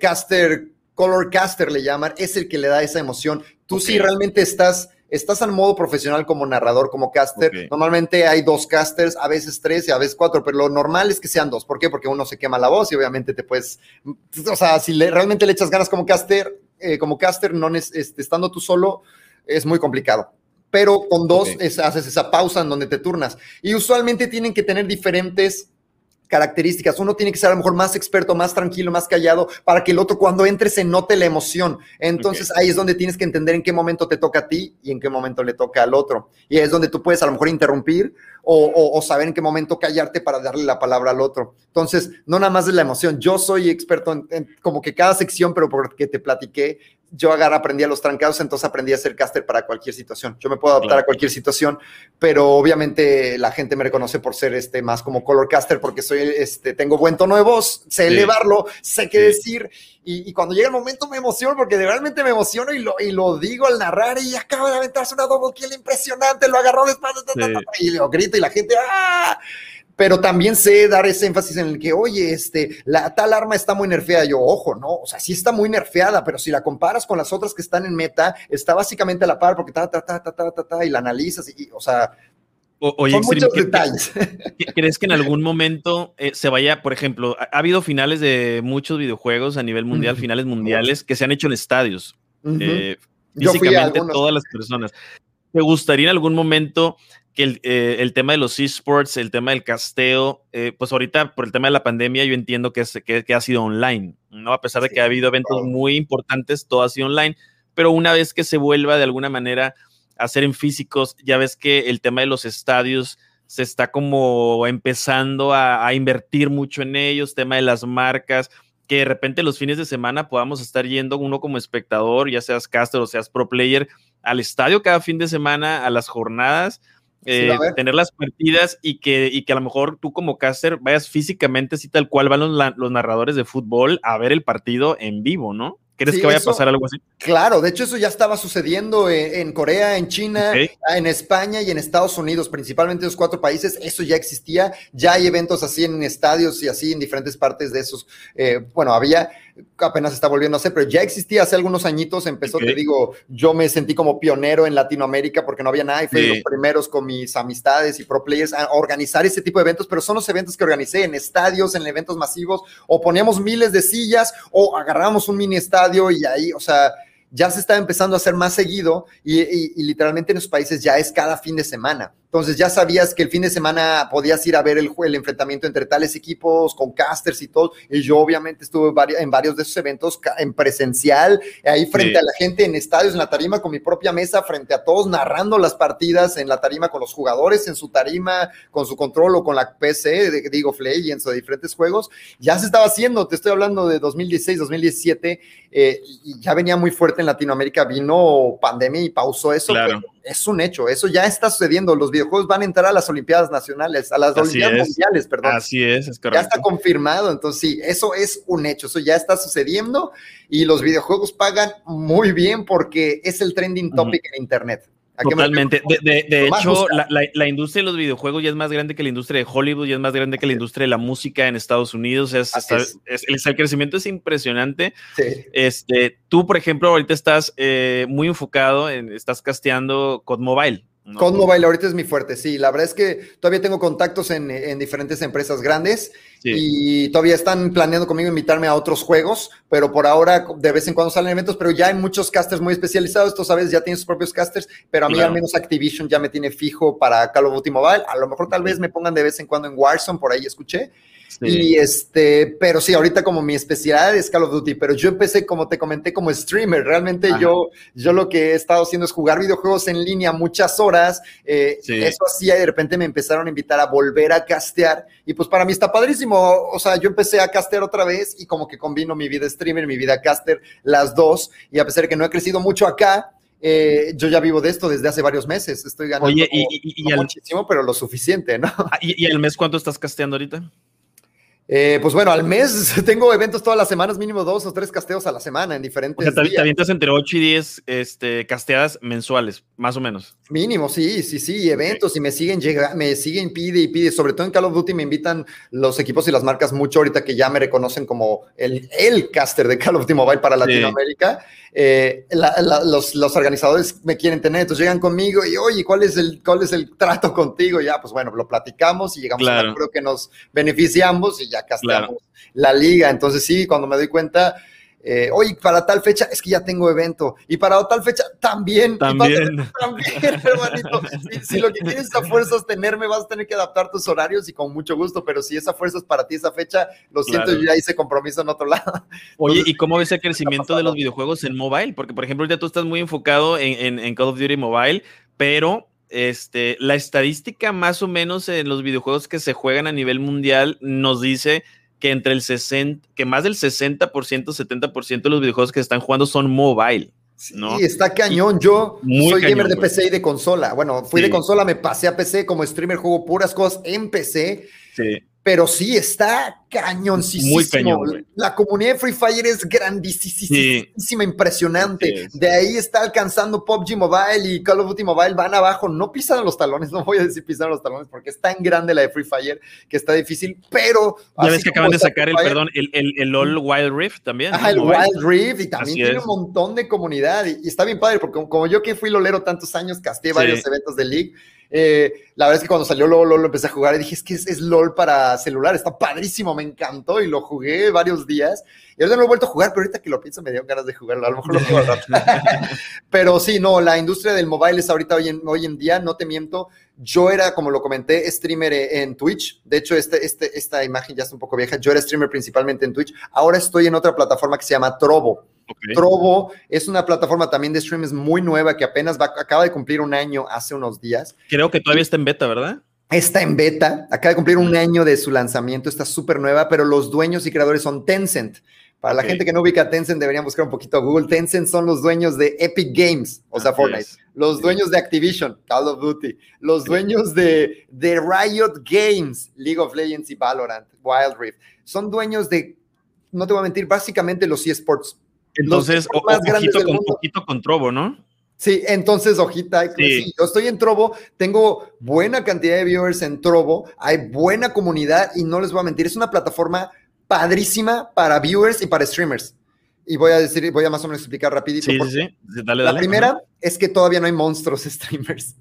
caster, color caster le llaman, es el que le da esa emoción. Tú sí realmente estás estás en modo profesional como narrador, como caster, normalmente hay dos casters, a veces tres y a veces cuatro, pero lo normal es que sean dos. ¿Por qué? Porque uno se quema la voz y obviamente te puedes, o sea, si realmente le echas ganas como caster, eh, como caster, no este, estando tú solo, es muy complicado. Pero con dos haces esa pausa en donde te turnas. Y usualmente tienen que tener diferentes características. Uno tiene que ser a lo mejor más experto, más tranquilo, más callado, para que el otro cuando entre se note la emoción. Entonces ahí es donde tienes que entender en qué momento te toca a ti y en qué momento le toca al otro. Y es donde tú puedes a lo mejor interrumpir o, saber en qué momento callarte para darle la palabra al otro. Entonces, no nada más de la emoción. Yo soy experto en, como que cada sección, pero porque te platiqué, yo agarra, aprendí a los trancados, entonces aprendí a ser caster para cualquier situación. Yo me puedo adaptar a cualquier situación, pero obviamente la gente me reconoce por ser este más como color caster porque soy este tengo buen tono de voz, sé elevarlo, sé qué decir y, cuando llega el momento me emociono porque realmente me emociono y lo, y lo digo al narrar y acaba de aventarse una double kill impresionante, lo agarró de espalda y lo grito y la gente ¡ah! Pero también sé dar ese énfasis en el que, oye, este, la tal arma está muy nerfeada. Yo, ojo, no, o sea, sí está muy nerfeada, pero si la comparas con las otras que están en meta, está básicamente a la par porque ta, ta, ta, ta, ta, ta, ta y la analizas y, o sea, oye, son muchos detalles. ¿Crees que en algún momento eh, se vaya, por ejemplo, ha, habido finales de muchos videojuegos a nivel mundial, finales mundiales, que se han hecho en estadios? Eh, físicamente todas las personas. ¿Te gustaría en algún momento que eh, el, tema de los esports, el tema del casteo, eh, pues ahorita por el tema de la pandemia yo entiendo que, que, ha sido online, ¿no? A pesar de que ha habido eventos muy importantes, todo ha sido online, pero una vez que se vuelva de alguna manera hacer en físicos. Ya ves que el tema de los estadios se está como empezando a, a invertir mucho en ellos, tema de las marcas que de repente los fines de semana podamos estar yendo uno como espectador, ya seas caster o seas pro player, al estadio cada fin de semana, a las jornadas, eh, tener las partidas y que, y que a lo mejor tú como caster vayas físicamente, así tal cual van los, los narradores de fútbol a ver el partido en vivo, ¿no? ¿Crees que vaya a pasar algo así? Claro, de hecho eso ya estaba sucediendo en, Corea, en China, en España y en Estados Unidos, principalmente los cuatro países, eso ya existía, ya hay eventos así en estadios y así en diferentes partes de esos, eh, bueno, había, apenas está volviendo a hacer, pero ya existía hace algunos añitos, empezó, te digo, yo me sentí como pionero en Latinoamérica porque no había nada y fui los primeros con mis amistades y pro players a organizar ese tipo de eventos, pero son los eventos que organicé en estadios, en eventos masivos, o poníamos miles de sillas o agarramos un mini estadio y ahí, o sea, ya se está empezando a hacer más seguido y, literalmente en los países ya es cada fin de semana. Entonces ya sabías que el fin de semana podías ir a ver el, el enfrentamiento entre tales equipos con casters y todo. Y yo obviamente estuve en varios de esos eventos en presencial, ahí frente a la gente en estadios, en la tarima, con mi propia mesa, frente a todos, narrando las partidas en la tarima con los jugadores, en su tarima, con su control o con la PC de Digo of Legends o de diferentes juegos. Ya se estaba haciendo, te estoy hablando de 2016, 2017, eh, y ya venía muy fuerte en Latinoamérica, vino pandemia y pausó eso. Claro es un hecho, eso ya está sucediendo. Los videojuegos van a entrar a las Olimpiadas Nacionales, a las Olimpiadas Mundiales, perdón. Así es, es correcto. Ya está confirmado, entonces sí, eso es un hecho, eso ya está sucediendo y los videojuegos pagan muy bien porque es el trending topic en Internet. Totalmente. De, hecho, la, industria de los videojuegos ya es más grande que la industria de Hollywood, ya es más grande que la industria de la música en Estados Unidos. Es, el, crecimiento es impresionante. Este, tú, por ejemplo, ahorita estás eh, muy enfocado en, estás casteando COD Mobile. Con Mobile ahorita es mi fuerte, sí. La verdad es que todavía tengo contactos en, diferentes empresas grandes y todavía están planeando conmigo invitarme a otros juegos, pero por ahora de vez en cuando salen eventos, pero ya hay muchos casters muy especializados, tú sabes, ya tienen sus propios casters, pero a mí al menos Activision ya me tiene fijo para Call of Duty Mobile. A lo mejor tal vez me pongan de vez en cuando en Warzone, por ahí escuché. Y este, pero sí, ahorita como mi especialidad es Call of Duty, pero yo empecé, como te comenté, como streamer. Realmente yo, yo lo que he estado haciendo es jugar videojuegos en línea muchas horas. Eh, eso hacía y de repente me empezaron a invitar a volver a castear. Y pues para mí está padrísimo. O sea, yo empecé a castear otra vez y como que combino mi vida streamer, mi vida caster, las dos. Y a pesar de que no he crecido mucho acá, eh, yo ya vivo de esto desde hace varios meses. Estoy ganando muchísimo, pero lo suficiente, ¿no? Ah, ¿Y, ¿Y el mes cuánto estás casteando ahorita? Eh, pues bueno, al mes tengo eventos todas las semanas, mínimo dos o tres casteos a la semana en diferentes. O sea, te, avientas entre 8 y 10 este, casteadas mensuales, más o menos. Mínimo, sí, sí, sí, eventos y me siguen llega, me siguen pide y pide. Sobre todo en Call of Duty me invitan los equipos y las marcas mucho ahorita que ya me reconocen como el, el caster de Call of Duty Mobile para Latinoamérica. Eh, los, los, organizadores me quieren tener, entonces llegan conmigo y, oye, ¿cuál es el, cuál es el trato contigo? Ya, pues bueno, lo platicamos y llegamos a un acuerdo que nos beneficiamos y ya acá estamos la liga. Entonces sí, cuando me doy cuenta, eh, oye, para tal fecha es que ya tengo evento y para tal fecha también. También. también, hermanito. Si, lo que quieres a fuerzas tenerme, vas a tener que adaptar tus horarios y con mucho gusto, pero si esa fuerza es para ti esa fecha, lo siento, yo ya hice compromiso en otro lado. Oye, ¿y cómo ves el crecimiento de los videojuegos en mobile? Porque, por ejemplo, ya tú estás muy enfocado en, en Call of Duty Mobile, pero este, la estadística más o menos en los videojuegos que se juegan a nivel mundial nos dice que entre el 60, que más del 60%, 70% de los videojuegos que están jugando son mobile. ¿no? Sí, está cañón. Yo soy gamer de PC y de consola. Bueno, fui de consola, me pasé a PC como streamer, juego puras cosas en PC. Sí pero sí está cañoncísimo. Muy cañón. La comunidad de Free Fire es grandísima, impresionante. De ahí está alcanzando PUBG Mobile y Call of Duty Mobile van abajo, no pisan los talones, no voy a decir pisan los talones porque es tan grande la de Free Fire que está difícil, pero... Ya ves que acaban de sacar el, perdón, el, el, el LOL Wild Rift también. Ajá, el Wild Rift y también tiene un montón de comunidad y, está bien padre porque como, yo que fui lolero tantos años, casté varios eventos de League, eh, la verdad es que cuando salió LOL, LOL lo empecé a jugar y dije, es que es, LOL para celular, está padrísimo, me encantó y lo jugué varios días. Y ahora no lo he vuelto a jugar, pero ahorita que lo pienso me dio ganas de jugarlo, a lo mejor lo juego al rato. pero sí, no, la industria del mobile es ahorita hoy en, hoy en día, no te miento, yo era, como lo comenté, streamer en Twitch. De hecho, este, este, esta imagen ya está un poco vieja. Yo era streamer principalmente en Twitch. Ahora estoy en otra plataforma que se llama Trovo. Trovo es una plataforma también de streams muy nueva que apenas va, acaba de cumplir un año hace unos días. Creo que todavía está en beta, ¿verdad? Está en beta, acaba de cumplir un año de su lanzamiento, está súper nueva, pero los dueños y creadores son Tencent. Para la gente que no ubica Tencent, deberían buscar un poquito Google. Tencent son los dueños de Epic Games, o sea, Fortnite. Los dueños de Activision, Call of Duty. Los dueños de, de Riot Games, League of Legends y Valorant, Wild Rift. Son dueños de, no te voy a mentir, básicamente los eSports. Entonces, ojito, con, ojito con Trovo, ¿no? Sí, entonces, ojita, sí. yo estoy en Trovo, tengo buena cantidad de viewers en Trovo, hay buena comunidad y no les voy a mentir, es una plataforma padrísima para viewers y para streamers. Y voy a decir, voy a más o menos explicar rapidito. Sí, sí, sí. Dale, la primera es que todavía no hay monstruos streamers.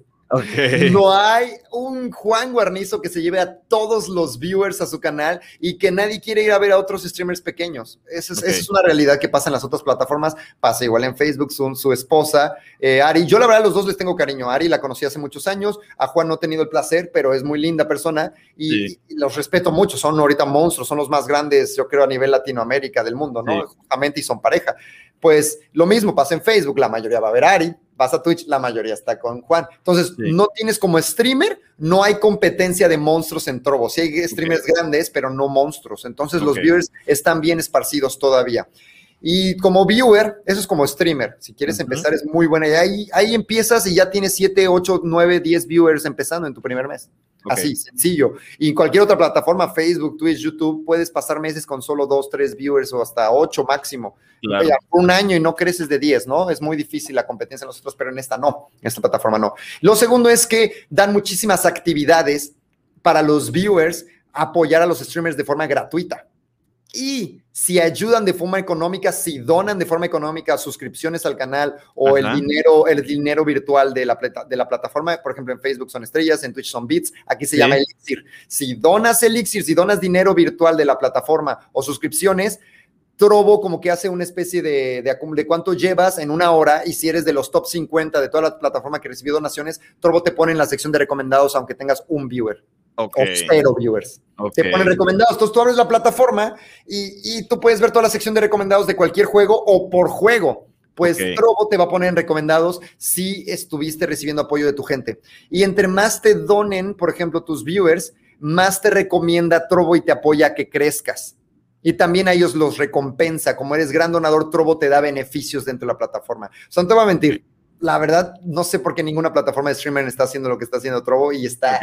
No hay un Juan Guarnizo que se lleve a todos los viewers a su canal y que nadie quiere ir a ver a otros streamers pequeños. Esa es, una realidad que pasa en las otras plataformas. Pasa igual en Facebook, su, su esposa, eh, Ari. Yo la verdad a los dos les tengo cariño. Ari la conocí hace muchos años. A Juan no he tenido el placer, pero es muy linda persona y, los respeto mucho. Son ahorita monstruos, son los más grandes, yo creo, a nivel Latinoamérica del mundo, ¿no? Justamente y son pareja. Pues lo mismo pasa en Facebook. La mayoría va a ver a Ari vas a Twitch, la mayoría está con Juan. Entonces, no tienes como streamer, no hay competencia de monstruos en Trovo. Sí hay streamers grandes, pero no monstruos. Entonces, los viewers están bien esparcidos todavía. Y como viewer, eso es como streamer. Si quieres empezar, es muy buena. Y ahí, ahí empiezas y ya tienes 7, 8, 9, 10 viewers empezando en tu primer mes. Así, sencillo. Y en cualquier otra plataforma, Facebook, Twitch, YouTube, puedes pasar meses con solo 2, 3 viewers o hasta 8 máximo. un año y no creces de 10, ¿no? Es muy difícil la competencia en los otros, pero en esta no. En esta plataforma no. Lo segundo es que dan muchísimas actividades para los viewers apoyar a los streamers de forma gratuita. Y si ayudan de forma económica, si donan de forma económica suscripciones al canal o el dinero, el dinero virtual de la, de la plataforma, por ejemplo, en Facebook son estrellas, en Twitch son bits, aquí se llama Elixir. Si donas Elixir, si donas dinero virtual de la plataforma o suscripciones, Trovo como que hace una especie de, de, de, cuánto llevas en una hora y si eres de los top 50 de toda la plataforma que recibió donaciones, Trovo te pone en la sección de recomendados aunque tengas un viewer. O cero viewers. Te ponen recomendados. Entonces tú abres la plataforma y, tú puedes ver toda la sección de recomendados de cualquier juego o por juego. Pues Trovo te va a poner en recomendados si estuviste recibiendo apoyo de tu gente. Y entre más te donen, por ejemplo, tus viewers, más te recomienda Trovo y te apoya a que crezcas. Y también a ellos los recompensa. Como eres gran donador, Trovo te da beneficios dentro de la plataforma. O sea, no te voy a mentir. La verdad, no sé por qué ninguna plataforma de streaming está haciendo lo que está haciendo Trovo y está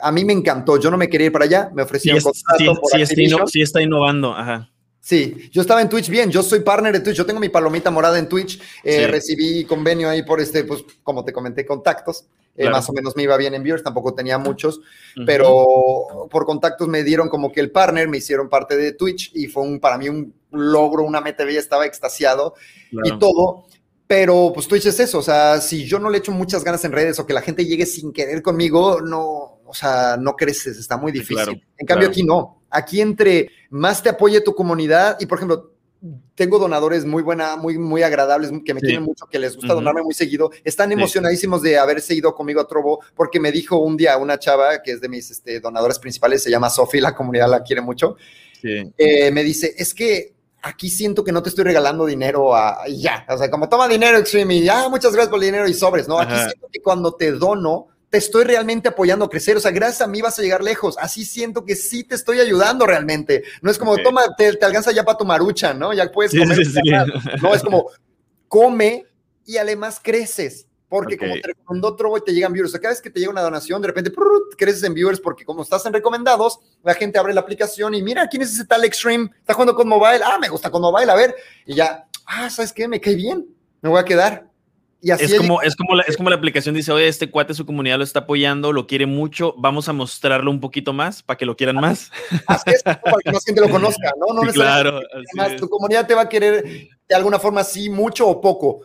a mí me encantó. Yo no me quería ir para allá, me ofrecieron sí, contrato sí, está innovando, ajá. Sí, yo estaba en Twitch bien, yo soy partner de Twitch, yo tengo mi palomita morada en Twitch, eh, recibí convenio ahí por este, pues como te comenté, contactos, eh, más o menos me iba bien en viewers, tampoco tenía muchos, pero por contactos me dieron como que el partner, me hicieron parte de Twitch y fue un, para mí un logro, una meta, estaba extasiado y todo, pero pues Twitch es eso, o sea, si yo no le echo muchas ganas en redes o que la gente llegue sin querer conmigo, no, o sea, no creces, está muy difícil. en cambio aquí no, aquí entre más te apoye tu comunidad y por ejemplo, tengo donadores muy buena, muy, muy agradables, que me quieren mucho, que les gusta donarme muy seguido. Están emocionadísimos de haberse ido conmigo a Trovo, porque me dijo un día una chava que es de mis este, donadores principales, se llama Sofi, la comunidad la quiere mucho. Eh, me dice, es que aquí siento que no te estoy regalando dinero a, ya, o sea, como toma dinero Extreme y ya, muchas gracias por el dinero y sobres, ¿no? Aquí siento que cuando te dono, te estoy realmente apoyando a crecer, o sea, gracias a mí vas a llegar lejos, así siento que sí te estoy ayudando realmente, no es como, toma, te, alcanza ya para tu marucha, ¿no? Ya puedes comer, no, es como, come y además creces, porque como te recomendó Trovo y te llegan viewers, o sea, cada vez que te llega una donación, de repente creces en viewers porque como estás en recomendados, la gente abre la aplicación y mira, ¿quién es ese tal Extreme? Está jugando con mobile, ah, me gusta con mobile, a ver, y ya, ah, ¿sabes qué? Me cae bien, me voy a quedar. Y así es, como, es, como la, es como la aplicación dice, oye, este cuate su comunidad lo está apoyando, lo quiere mucho, vamos a mostrarlo un poquito más para que lo quieran más. Así es, para que más gente lo conozca, ¿no? no claro. tu comunidad te va a querer de alguna forma sí, mucho o poco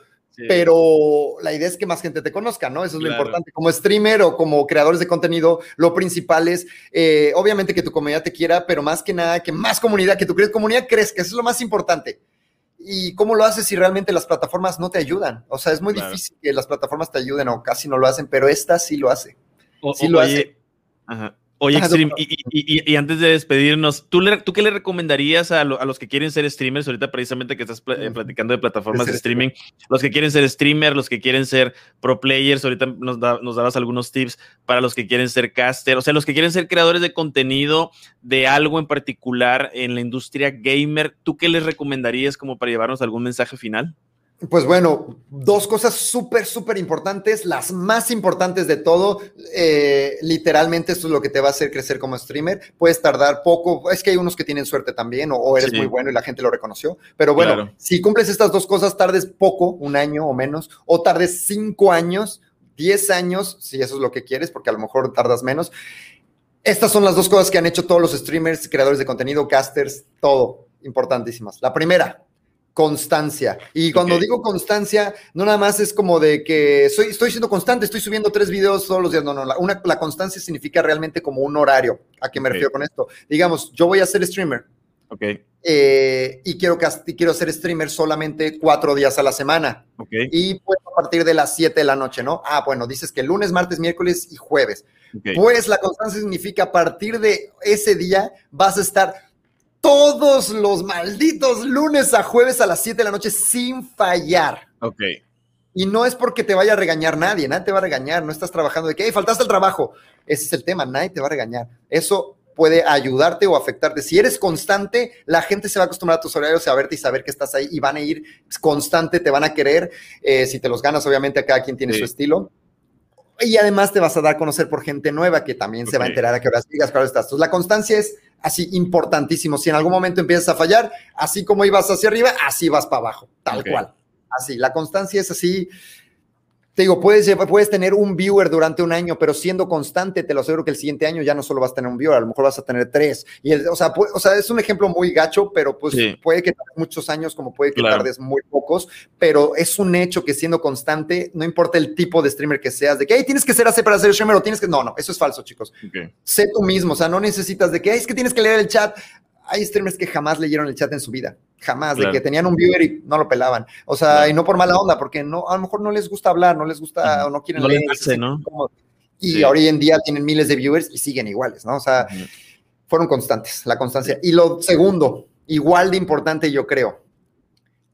pero la idea es que más gente te conozca, ¿no? Eso es lo importante. Como streamer o como creadores de contenido, lo principal es, eh, obviamente, que tu comunidad te quiera, pero más que nada, que más comunidad, que tu comunidad crezca, eso es lo más importante. ¿Y cómo lo haces si realmente las plataformas no te ayudan? O sea, es muy difícil que las plataformas te ayuden o casi no lo hacen, pero esta sí lo hace. sí lo hace. Oye, Extreme, y, antes de despedirnos, ¿tú, ¿tú qué le recomendarías a, los que quieren ser streamers? Ahorita precisamente que estás eh, platicando de plataformas de streaming, los que quieren ser streamer, los que quieren ser pro players, ahorita nos, nos dabas algunos tips para los que quieren ser caster, o sea, los que quieren ser creadores de contenido de algo en particular en la industria gamer, ¿tú qué les recomendarías como para llevarnos algún mensaje final? Pues bueno, dos cosas súper, súper importantes, las más importantes de todo, eh, literalmente esto es lo que te va a hacer crecer como streamer, puedes tardar poco, es que hay unos que tienen suerte también o, eres muy bueno y la gente lo reconoció, pero bueno, si cumples estas dos cosas, tardes poco, un año o menos, o tardes cinco años, diez años, si eso es lo que quieres, porque a lo mejor tardas menos. Estas son las dos cosas que han hecho todos los streamers, creadores de contenido, casters, todo, importantísimas. La primera, constancia. Y cuando digo constancia, no nada más es como de que soy, estoy siendo constante, estoy subiendo tres videos todos los días. No, no, la, una, la constancia significa realmente como un horario. ¿A qué me refiero con esto? Digamos, yo voy a ser streamer. Ok. Eh, y quiero, y quiero ser streamer solamente cuatro días a la semana. Okay. Y pues a partir de las siete de la noche, ¿no? Ah, bueno, dices que lunes, martes, miércoles y jueves. Pues la constancia significa a partir de ese día vas a estar todos los malditos lunes a jueves a las 7 de la noche sin fallar. Ok. Y no es porque te vaya a regañar nadie, nadie te va a regañar, no estás trabajando de que, hey, faltaste el trabajo. Ese es el tema, nadie te va a regañar. Eso puede ayudarte o afectarte. Si eres constante, la gente se va a acostumbrar a tus horarios, a verte y saber que estás ahí y van a ir constante, te van a querer. Eh, si te los ganas, obviamente, a cada quien tiene su estilo. Y además te vas a dar a conocer por gente nueva que también se va a enterar a qué horas digas, claro estás. Entonces, la constancia es así importantísimo. Si en algún momento empiezas a fallar, así como ibas hacia arriba, así vas para abajo, tal cual. Así, la constancia es así te digo, puedes, puedes tener un viewer durante un año, pero siendo constante, te lo aseguro que el siguiente año ya no solo vas a tener un viewer, a lo mejor vas a tener tres. Y o, sea, o sea, es un ejemplo muy gacho, pero pues puede que tardes muchos años, como puede que tardes muy pocos, pero es un hecho que siendo constante, no importa el tipo de streamer que seas, de que hey, tienes que ser así para ser streamer o tienes que. No, no, eso es falso, chicos. Sé tú mismo, o sea, no necesitas de que es que tienes que leer el chat hay streamers que jamás leyeron el chat en su vida, jamás, de que tenían un viewer y no lo pelaban. O sea, y no por mala onda, porque no, a lo mejor no les gusta hablar, no les gusta o no quieren leer. ¿no? Y hoy en día tienen miles de viewers y siguen iguales, ¿no? O sea, fueron constantes, la constancia. Y lo segundo, igual de importante yo creo,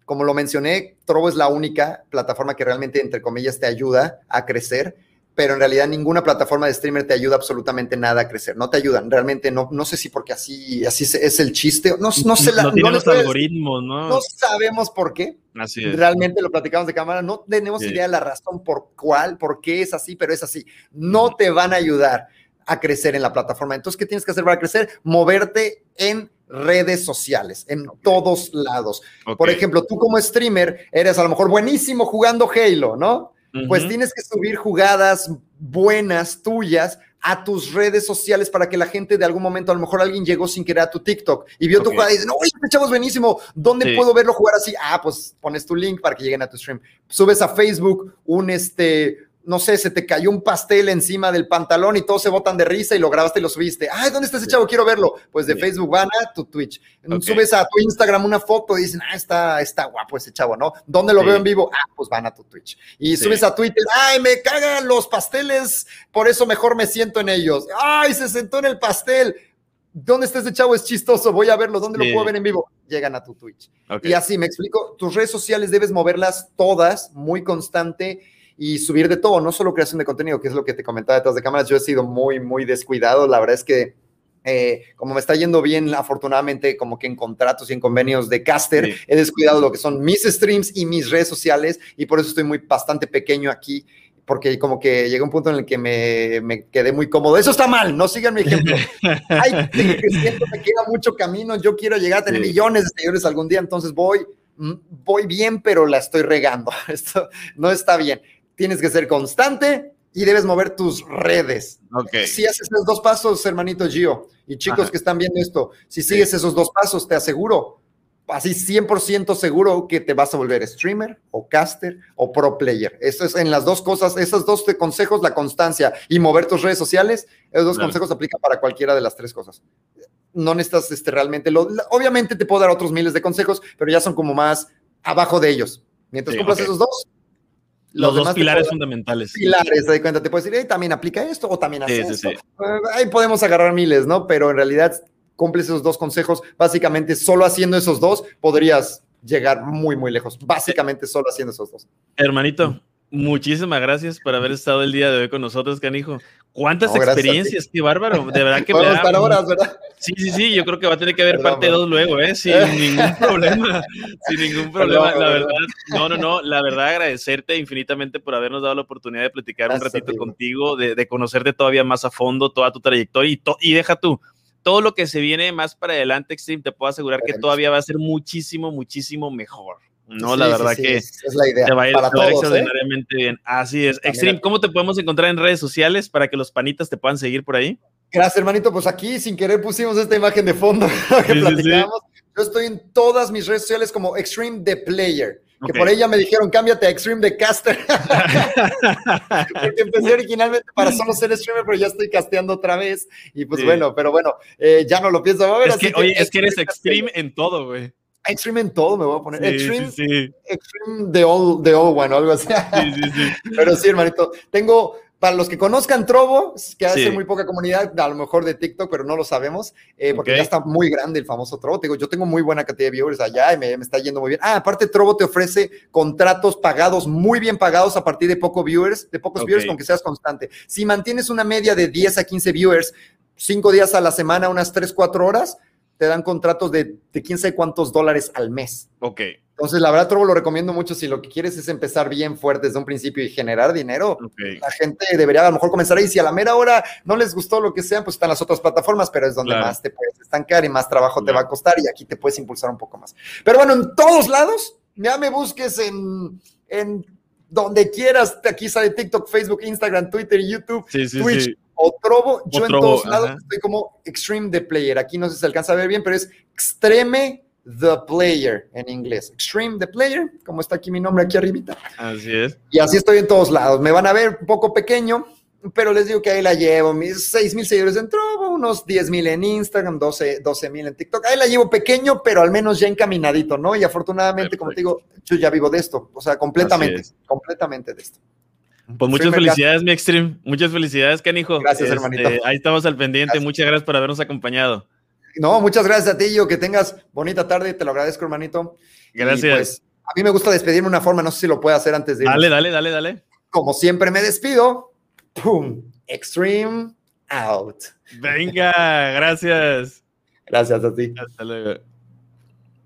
como lo mencioné, Trovo es la única plataforma que realmente, entre comillas, te ayuda a crecer pero en realidad ninguna plataforma de streamer te ayuda absolutamente nada a crecer. No te ayudan. Realmente no, no sé si porque así, así es el chiste. No, no sé la, no, los algoritmos, ¿no? No sabemos por qué. Así es. Realmente lo platicamos de cámara. No tenemos idea de la razón por cuál, por qué es así, pero es así. No te van a ayudar a crecer en la plataforma. Entonces, ¿qué tienes que hacer para crecer? Moverte en redes sociales, en todos lados. Por ejemplo, tú como streamer eres a lo mejor buenísimo jugando Halo, ¿no? Pues tienes que subir jugadas buenas tuyas a tus redes sociales para que la gente de algún momento, a lo mejor alguien llegó sin querer a tu TikTok y vio tu jugada y dice, no, este chavo es buenísimo, ¿dónde puedo verlo jugar así? Ah, pues pones tu link para que lleguen a tu stream. Subes a Facebook un, este, no sé, se te cayó un pastel encima del pantalón y todos se botan de risa y lo grabaste y lo subiste. Ay, ¿dónde está ese chavo? Quiero verlo. Pues de Facebook van a tu Twitch. Subes a tu Instagram una foto y dicen, ah, está, está guapo ese chavo, ¿no? ¿Dónde lo veo en vivo? Ah, pues van a tu Twitch. Y subes a Twitter, ay, me cagan los pasteles, por eso mejor me siento en ellos. Ay, se sentó en el pastel. ¿Dónde está ese chavo? Es chistoso, voy a verlo. ¿Dónde lo puedo ver en vivo? Llegan a tu Twitch. Y así, me explico, tus redes sociales debes moverlas todas, muy constante y subir de todo, no solo creación de contenido, que es lo que te comentaba detrás de cámaras. Yo he sido muy, muy descuidado. La verdad es que eh, como me está yendo bien, afortunadamente, como que en contratos y en convenios de caster, he descuidado lo que son mis streams y mis redes sociales y por eso estoy muy bastante pequeño aquí. Porque como que llega un punto en el que me, me quedé muy cómodo. Eso está mal, no sigan mi ejemplo. Ay, siento que queda mucho camino. Yo quiero llegar a tener millones de seguidores algún día, entonces voy, mm, voy bien, pero la estoy regando. Esto no está bien tienes que ser constante y debes mover tus redes. Okay. Si haces esos dos pasos, hermanito Gio, y chicos que están viendo esto, si sigues esos dos pasos, te aseguro, así 100% seguro que te vas a volver streamer o caster o pro player. Eso es en las dos cosas, esos dos consejos, la constancia y mover tus redes sociales, esos dos consejos aplican para cualquiera de las tres cosas. No necesitas este, realmente, lo, obviamente te puedo dar otros miles de consejos, pero ya son como más abajo de ellos. Mientras cumplas esos dos, los, dos pilares fundamentales. Pilares, te cuenta, te puedes decir, también aplica esto o también hace esto. Ahí podemos agarrar miles, ¿no? Pero en realidad cumples esos dos consejos. Básicamente, solo haciendo esos dos podrías llegar muy, muy lejos. Básicamente, solo haciendo esos dos. Hermanito, muchísimas gracias por haber estado el día de hoy con nosotros, canijo. ¿Cuántas experiencias? Qué bárbaro. De verdad que horas, ¿verdad? Sí, sí, sí. Yo creo que va a tener que haber parte 2 luego, ¿eh? Sin ningún problema. Sin ningún problema. la verdad, no, no, no. La verdad, agradecerte infinitamente por habernos dado la oportunidad de platicar un ratito contigo, de, de, conocerte todavía más a fondo toda tu trayectoria y, y deja tú todo lo que se viene más para adelante, Extreme, te puedo asegurar que todavía va a ser muchísimo, muchísimo mejor. No, la verdad que es la idea. te va a ir, ¿eh? extraordinariamente bien. Así es. Extreme, ¿cómo te podemos encontrar en redes sociales para que los panitas te puedan seguir por ahí? Gracias, hermanito. Pues aquí sin querer pusimos esta imagen de fondo que platicamos. Yo estoy en todas mis redes sociales como Extreme The Player. Que por ella me dijeron, cámbiate a Extreme The Caster. Porque empecé originalmente para solo ser streamer, pero ya estoy casteando otra vez. Y pues bueno, pero bueno, eh, ya no lo pienso ver. Es que, oye, es que eres Extreme en todo, güey. Extreme en todo me voy a poner. extreme, sí, extreme the all, the all one o algo así. Sí, sí, sí. Pero sí, hermanito. Tengo, para los que conozcan Trovo, que hace muy poca comunidad, a lo mejor de TikTok, pero no lo sabemos, eh, porque ya está muy grande el famoso Trovo. digo, yo tengo muy buena cantidad de viewers allá y me, me, está yendo muy bien. Ah, aparte, Trovo te ofrece contratos pagados, muy bien pagados a partir de pocos viewers, de pocos viewers, con que seas constante. Si mantienes una media de 10 a 15 viewers, 5 días a la semana, unas 3, 4 horas, te dan contratos de, de quién sabe cuántos dólares al mes. Ok. Entonces, la verdad, Trovo lo recomiendo mucho si lo que quieres es empezar bien fuerte desde un principio y generar dinero. La gente debería a lo mejor comenzar ahí. Si a la mera hora no les gustó lo que sea, pues están las otras plataformas, pero es donde más te puedes estancar y más trabajo te va a costar y aquí te puedes impulsar un poco más. Pero bueno, en todos lados, ya me busques en, en donde quieras. Aquí sale TikTok, Facebook, Instagram, Twitter, YouTube, Twitch o Trovo. Yo en todos lados estoy como Extreme The Player. Aquí no sé si se alcanza a ver bien, pero es Extreme The Player en inglés. Extreme The Player, como está aquí mi nombre aquí arribita. Así es. Y así estoy en todos lados. Me van a ver un poco pequeño, pero les digo que ahí la llevo. Mis 6 mil seguidores en Trovo, unos 10 mil en Instagram, 12 mil en TikTok. Ahí la llevo pequeño, pero al menos ya encaminadito, ¿no? Y afortunadamente, como te digo, yo ya vivo de esto. O sea, completamente, completamente de esto. Pues muchas felicidades, mi Extreme. Muchas felicidades, canijo. Gracias, este, hermanito. Ahí estamos al pendiente. Muchas gracias por habernos acompañado. No, muchas gracias a ti, yo. Que tengas bonita tarde. Te lo agradezco, hermanito. Gracias. Pues, a mí me gusta despedirme de una forma. No sé si lo puedo hacer antes de. Dale, dale, dale, dale. Como siempre me despido. ¡Pum! Extreme out. Venga, gracias. Gracias a ti. Hasta luego.